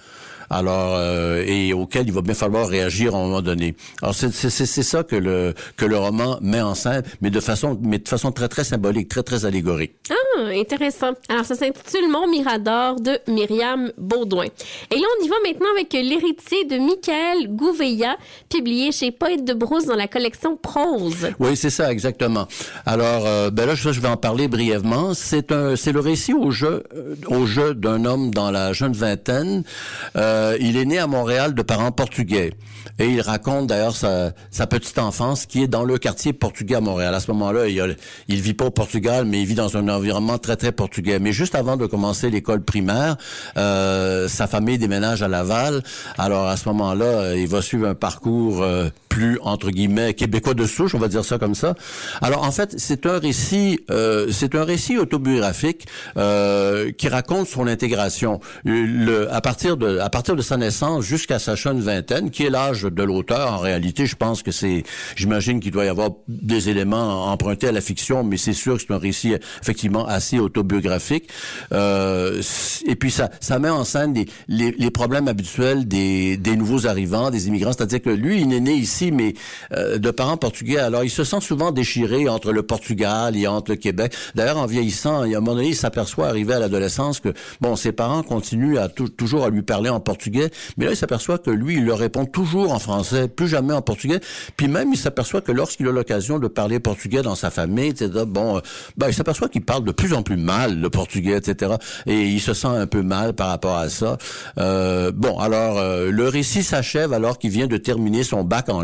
S11: Alors euh, et auquel il va bien falloir réagir à un moment donné. Alors c'est c'est c'est ça que le que le roman met en scène, mais de façon mais de façon très très symbolique, très très allégorique.
S5: Ah, intéressant. Alors, ça s'intitule Mon Mirador de Myriam Baudouin. Et là, on y va maintenant avec l'héritier de Michael Gouveia, publié chez Poète de Brousse dans la collection Prose.
S11: Oui, c'est ça, exactement. Alors, euh, ben là, je, je vais en parler brièvement. C'est un, c'est le récit au jeu, euh, au jeu d'un homme dans la jeune vingtaine. Euh, il est né à Montréal de parents portugais. Et il raconte d'ailleurs sa, petite enfance qui est dans le quartier portugais à Montréal. À ce moment-là, il, il vit pas au Portugal, mais il vit dans un environnement très, très portugais. Mais juste avant de commencer l'école primaire, euh, sa famille déménage à Laval. Alors, à ce moment-là, euh, il va suivre un parcours euh, plus, entre guillemets, québécois de souche, on va dire ça comme ça. Alors, en fait, c'est un récit, euh, c'est un récit autobiographique euh, qui raconte son intégration. Le, à partir de, à partir de sa naissance jusqu'à sa jeune vingtaine, qui est l'âge de l'auteur. En réalité, je pense que c'est, j'imagine qu'il doit y avoir des éléments empruntés à la fiction, mais c'est sûr que c'est un récit effectivement assez autobiographique. Euh, et puis ça, ça met en scène les, les, les problèmes habituels des, des nouveaux arrivants, des immigrants. C'est-à-dire que lui, il est né ici, mais euh, de parents portugais. Alors, il se sent souvent déchiré entre le Portugal et entre le Québec. D'ailleurs, en vieillissant, il y a un moment donné, il s'aperçoit, arrivé à l'adolescence, que bon, ses parents continuent à tou- toujours à lui parler en portugais, mais là, il s'aperçoit que lui, il leur répond toujours en français, plus jamais en portugais. Puis même, il s'aperçoit que lorsqu'il a l'occasion de parler portugais dans sa famille, etc., bon, euh, ben, il s'aperçoit qu'il parle de plus en plus mal le portugais, etc. Et il se sent un peu mal par rapport à ça. Euh, bon, alors, euh, le récit s'achève alors qu'il vient de terminer son bac en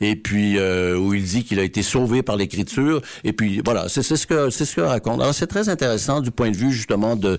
S11: et puis euh, où il dit qu'il a été sauvé par l'écriture, et puis voilà, c'est ce que c'est ce raconte. Alors c'est très intéressant du point de vue justement de,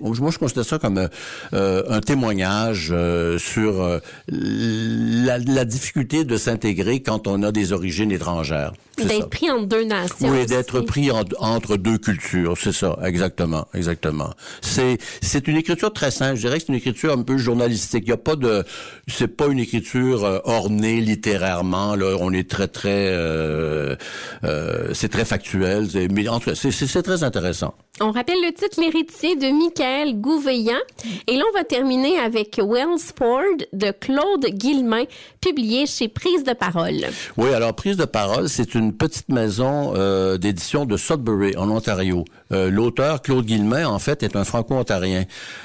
S11: moi je considère ça comme euh, un témoignage euh, sur la difficulté de s'intégrer quand on a des origines étrangères.
S5: D'être pris en deux nations.
S11: Oui, d'être pris en- entre deux cultures, c'est ça, exactement, exactement. C'est c'est une écriture très simple. Je dirais que c'est une écriture un peu journalistique. Il y a pas de, c'est pas une écriture euh, ornée littérairement. Là, on est très très, euh, euh, c'est très factuel. Mais en tout cas, c'est- très intéressant.
S5: On rappelle le titre L'héritier de Michael Gouveillant. Et là, on va terminer avec Wellsford de Claude Guillemin, publié chez Prise de parole.
S11: Oui, alors prise de parole, c'est une petite maison euh, d'édition de Sudbury en Ontario. Euh, L'auteur Claude Guillemin, en fait, est un franco-ontarien.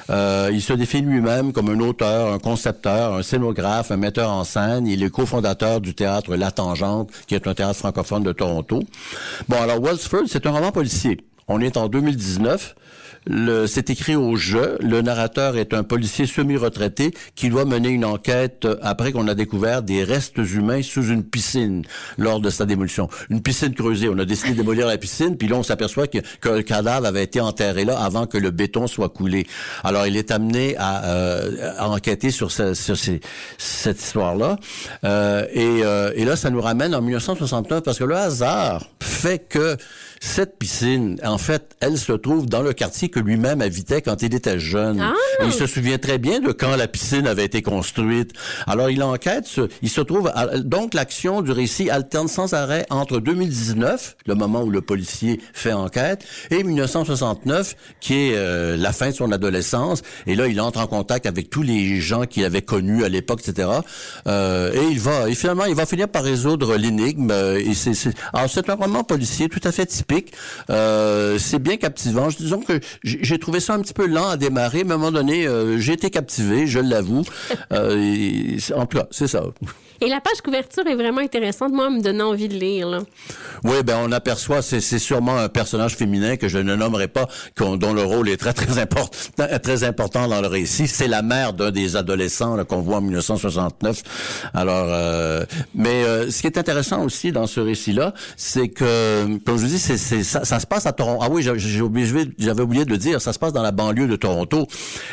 S11: Euh, il se définit lui-même comme un auteur, un concepteur, un scénographe, un metteur en scène. Il est cofondateur du théâtre La Tangente, qui est un théâtre francophone de Toronto. Bon, alors Wellsford, c'est un roman policier. On est en 2019. C'est écrit au jeu. Le narrateur est un policier semi-retraité qui doit mener une enquête euh, après qu'on a découvert des restes humains sous une piscine lors de sa démolition. Une piscine creusée. On a décidé de démolir la piscine, puis là on s'aperçoit que, le cadavre avait été enterré là avant que le béton soit coulé. Alors il est amené à, euh, enquêter sur, cette histoire-là. Euh, et, euh, et là, ça nous ramène en 1969 parce que le hasard fait que cette piscine, en fait, elle se trouve dans le quartier que lui-même habitait quand il était jeune.
S5: Ah!
S11: Et il se souvient très bien de quand la piscine avait été construite. Alors, il enquête, ce- il se trouve... à- Donc, l'action du récit alterne sans arrêt entre 2019, le moment où le policier fait enquête, et 1969, qui est euh, la fin de son adolescence. Et là, il entre en contact avec tous les gens qu'il avait connus à l'époque, etc. Euh, et il va... Et finalement, il va finir par résoudre l'énigme. euh, et c'est... c'est- Alors, c'est un roman policier tout à fait typique. Euh, c'est bien captivant. Je- Disons que j'ai trouvé ça un petit peu lent à démarrer, mais à un moment donné, euh, j'ai été captivé, je l'avoue. Euh, en tout cas, c'est ça.
S5: Et la page couverture est vraiment intéressante. Moi, elle me donne envie de lire. Là.
S11: Oui, ben on aperçoit, c'est c'est sûrement un personnage féminin que je ne nommerai pas, dont le rôle est très très important, très important dans le récit. C'est la mère d'un des adolescents qu'on voit en 1969. Alors, euh, mais euh, ce qui est intéressant aussi dans ce récit-là, c'est que, comme je vous dis, c'est ça, ça se passe à Toronto. Ah oui, j'ai- oublié, j'avais oublié de le dire, ça se passe dans la banlieue de Toronto,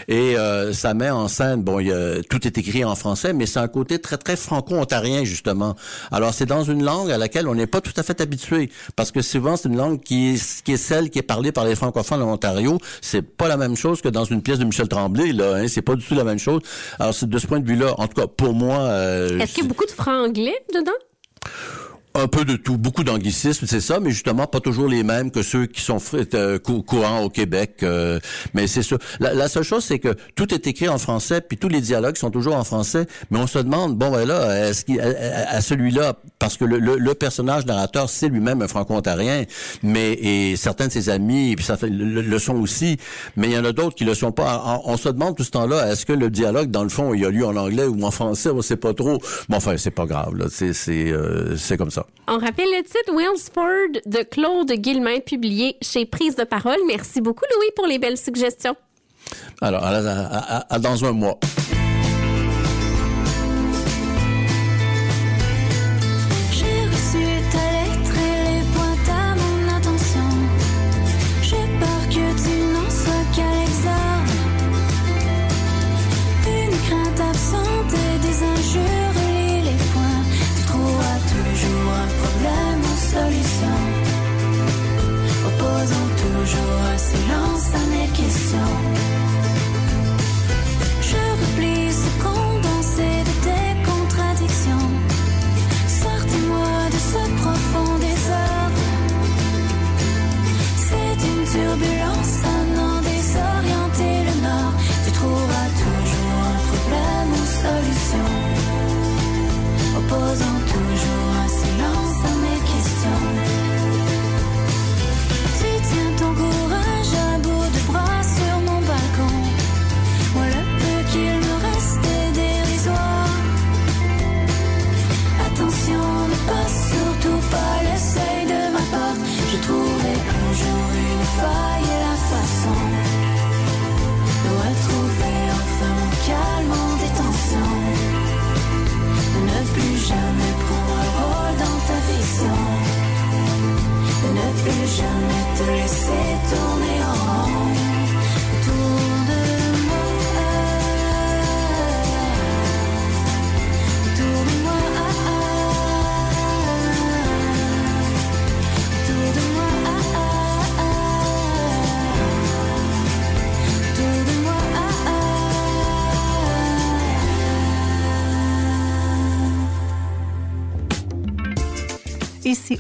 S11: et euh, ça met en scène. Bon, y a- tout est écrit en français, mais c'est un côté très très franco-ontarien justement. Alors, c'est dans une langue à laquelle on n'est pas tout à fait habitué, parce que souvent c'est une langue qui est, qui est celle qui est parlée par les francophones en Ontario. C'est pas la même chose que dans une pièce de Michel Tremblay, là. Hein, c'est pas du tout la même chose. Alors, c'est de ce point de vue-là, en tout cas pour moi. euh,
S5: Est-ce qu'il y a beaucoup de francs anglais dedans?
S7: Un peu de tout, beaucoup d'anglicisme, c'est ça, mais justement pas toujours les mêmes que ceux qui sont euh, cou- courants au Québec. euh, mais c'est ça. La, seule chose, c'est que tout est écrit en français, puis tous les dialogues sont toujours en français. Mais on se demande, bon, ben là, est-ce qu'il, à, celui-là, parce que le, personnage narrateur, c'est lui-même un franco-ontarien, mais et certains de ses amis, puis ça le, le sont aussi, mais il y en a d'autres qui le sont pas. On, se demande tout ce temps-là, est-ce que le dialogue, dans le fond, il a lieu en anglais ou en français, on sait pas trop. Bon, enfin, c'est pas grave. C'est, c'est, euh, comme ça.
S5: On rappelle le titre Wellsford de Claude Guillemin, publié chez Prise de Parole. Merci beaucoup, Louis, pour les belles suggestions.
S7: Alors, dans un mois.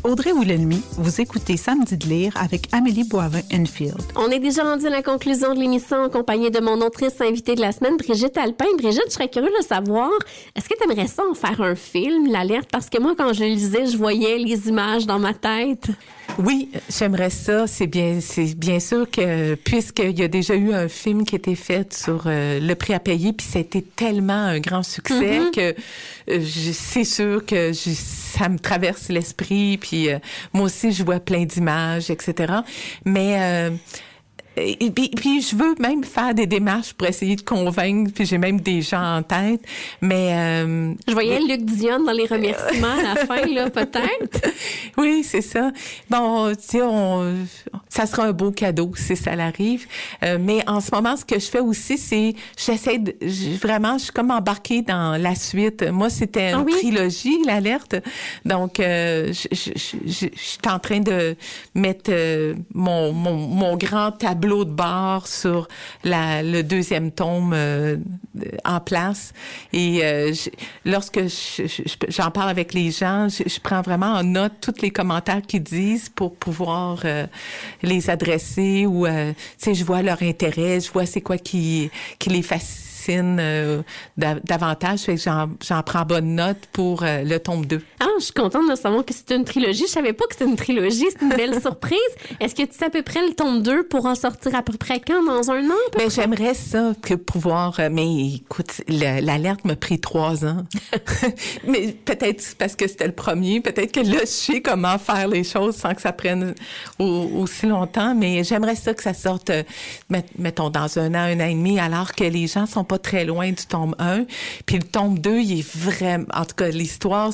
S12: Audrey Woolenmy, vous écoutez Samedi de lire avec Amélie Boivin-Enfield.
S5: On est déjà rendu à la conclusion de l'émission en compagnie de mon autrice invitée de la semaine, Brigitte Alpin. Brigitte, je serais curieuse de savoir, est-ce que tu aimerais ça en faire un film, l'alerte? Parce que moi, quand je lisais, je voyais les images dans ma tête.
S6: Oui, j'aimerais ça. C'est bien, c'est bien sûr que puisqu'il y a déjà eu un film qui a été fait sur euh, le prix à payer, puis ça a été tellement un grand succès
S5: Mhm.
S6: que euh, c'est sûr que je- ça me traverse l'esprit. Puis euh, moi aussi, je vois plein d'images, etc. Mais euh, et puis, puis je veux même faire des démarches pour essayer de convaincre, puis j'ai même des gens en tête, mais... euh,
S5: Je voyais Luc Dion dans les remerciements à la fin, là, peut-être.
S6: oui, c'est ça. Bon, tu sais, on, ça sera un beau cadeau si ça l'arrive. Euh, mais en ce moment, ce que je fais aussi, c'est j'essaie de vraiment, je suis comme embarquée dans la suite. Moi, c'était une
S5: Ah oui?
S6: trilogie, l'alerte. Donc, euh, je, je, je, je- je suis en train de mettre euh, mon, mon, mon grand tableau de bord sur la, le deuxième tome euh, en place. Et euh, je- lorsque je- je- je- j'en parle avec les gens, je, je prends vraiment en note tous les commentaires qu'ils disent pour pouvoir euh, les adresser ou, euh, tu sais, je vois leur intérêt, je vois c'est quoi qui, qui les fascine euh, da- davantage. Fait que j'en, prends bonne note pour euh, le tome 2.
S5: Ah, je suis contente de savoir que c'est une trilogie. Je savais pas que c'était une trilogie. C'est une belle surprise. Est-ce que tu sais à peu près le tome 2 pour en sortir à peu près quand? Dans un an?
S6: Ben, j'aimerais ça que pouvoir. euh, mais écoute, le- l'alerte m'a pris trois ans. mais peut-être parce que c'était le premier. Peut-être que là, je sais comment faire les choses sans que ça prenne au- aussi longtemps. Mais j'aimerais ça que ça sorte, met- mettons, dans un an, un an et demi, alors que les gens sont pas très loin du tome 1. Puis le tome 2, il est vraiment. En tout cas, l'histoire.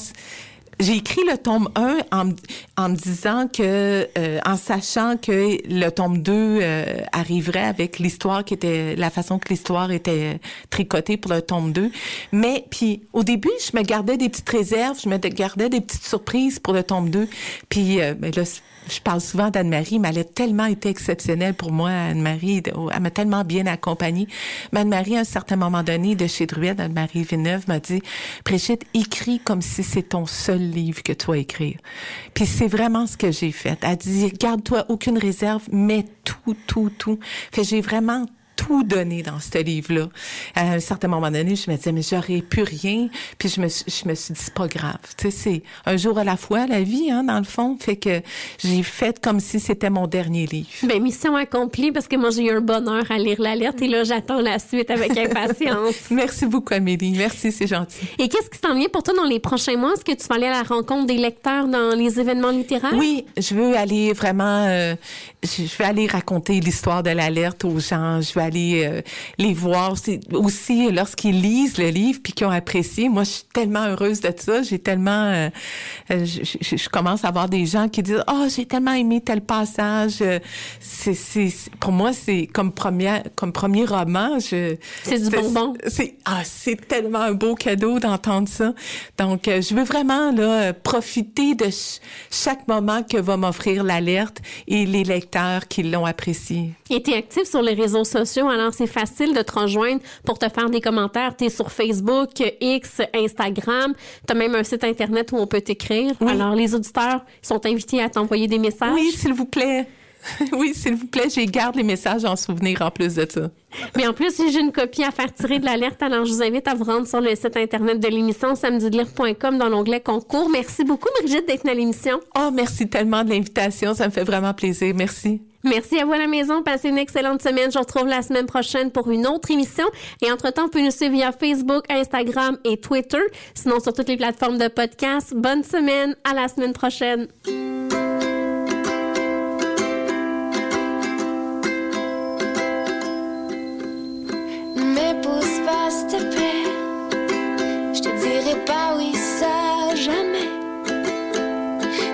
S6: j'ai écrit le tome 1 en, en me disant que, euh, en sachant que le tome 2 euh, arriverait avec l'histoire qui était, la façon que l'histoire était tricotée pour le tome 2. Mais, puis, au début, je me gardais des petites réserves, je me gardais des petites surprises pour le tome 2. Puis, euh, ben je parle souvent d'Anne-Marie, mais elle a tellement été exceptionnelle pour moi, Anne-Marie. Elle m'a tellement bien accompagnée. Mais Anne-Marie, à un certain moment donné, de chez Druide, Anne-Marie Villeneuve m'a dit, Brigitte, écris comme si c'est ton seul livre que tu vas écrire. Puis c'est vraiment ce que j'ai fait. Elle dit, garde-toi aucune réserve, mets tout, tout, tout. Fait j'ai vraiment tout donné dans ce livre-là. À un certain moment donné, je me disais, mais j'aurais plus rien. Puis je me, suis- je me suis dit, c'est pas grave. Tu sais, c'est un jour à la fois, la vie, hein, dans le fond. Fait que j'ai fait comme si c'était mon dernier livre.
S5: Ben, mission accomplie parce que moi, j'ai eu un bonheur à lire l'alerte et là, j'attends la suite avec impatience.
S6: Merci beaucoup, Amélie. Merci, c'est gentil.
S5: Et qu'est-ce qui s'en vient pour toi dans les prochains mois? Est-ce que tu vas aller à la rencontre des lecteurs dans les événements littéraires?
S6: Oui, je veux aller vraiment, euh, je vais aller raconter l'histoire de l'alerte aux gens. Je vais aller euh, les voir aussi lorsqu'ils lisent le livre puis qu'ils ont apprécié. Moi, je suis tellement heureuse de ça. J'ai tellement, euh, euh, je, je- commence à avoir des gens qui disent, oh, j'ai tellement aimé tel passage. Euh, C'est, c'est, pour moi, c'est comme première, comme premier roman. Je,
S5: C'est du bonbon.
S6: C'est, ah, c'est tellement un beau cadeau d'entendre ça. Donc, euh, je veux vraiment là profiter de ch- chaque moment que va m'offrir l'alerte et les lecteurs qui l'ont apprécié.
S5: Et tu es actif sur les réseaux sociaux, alors c'est facile de te rejoindre pour te faire des commentaires. Tu es sur Facebook, X, Instagram. Tu as même un site Internet où on peut t'écrire. Alors les auditeurs sont invités à t'envoyer des messages.
S6: Oui, s'il vous plaît. oui, s'il vous plaît, je garde les messages en souvenir en plus de ça.
S5: Mais en plus, j'ai une copie à faire tirer de l'alerte. Alors, je vous invite à vous rendre sur le site Internet de l'émission samedidelire.com dans l'onglet concours. Merci beaucoup, Brigitte, d'être à l'émission.
S6: Oh, merci tellement de l'invitation. Ça me fait vraiment plaisir. Merci.
S5: Merci à vous à la maison. Passez une excellente semaine. Je vous retrouve la semaine prochaine pour une autre émission. Et entre-temps, vous pouvez nous suivre via Facebook, Instagram et Twitter. Sinon, sur toutes les plateformes de podcast. Bonne semaine. À la semaine prochaine.
S13: Pas oui, ça jamais.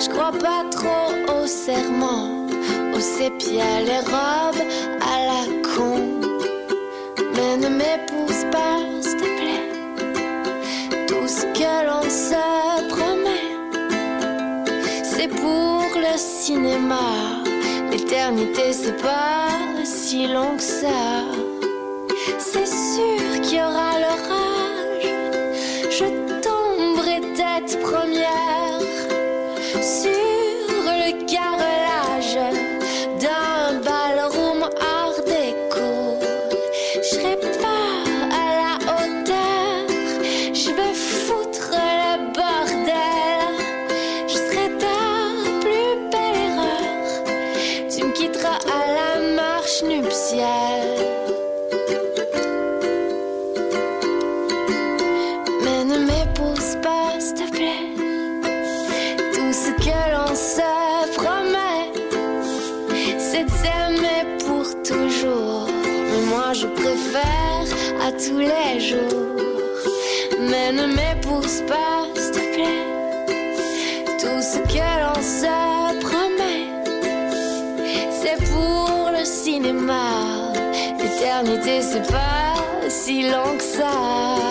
S13: Je crois pas trop au serment, au sépia, les robes à la con. Mais ne m'épouse pas, s'il te plaît. Tout ce que l'on se promet, c'est pour le cinéma. L'éternité, c'est pas si long que ça. C'est sûr qu'il y aura l'orage. Tête première sur le carrelage si long que ça.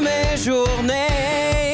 S14: Mes journées.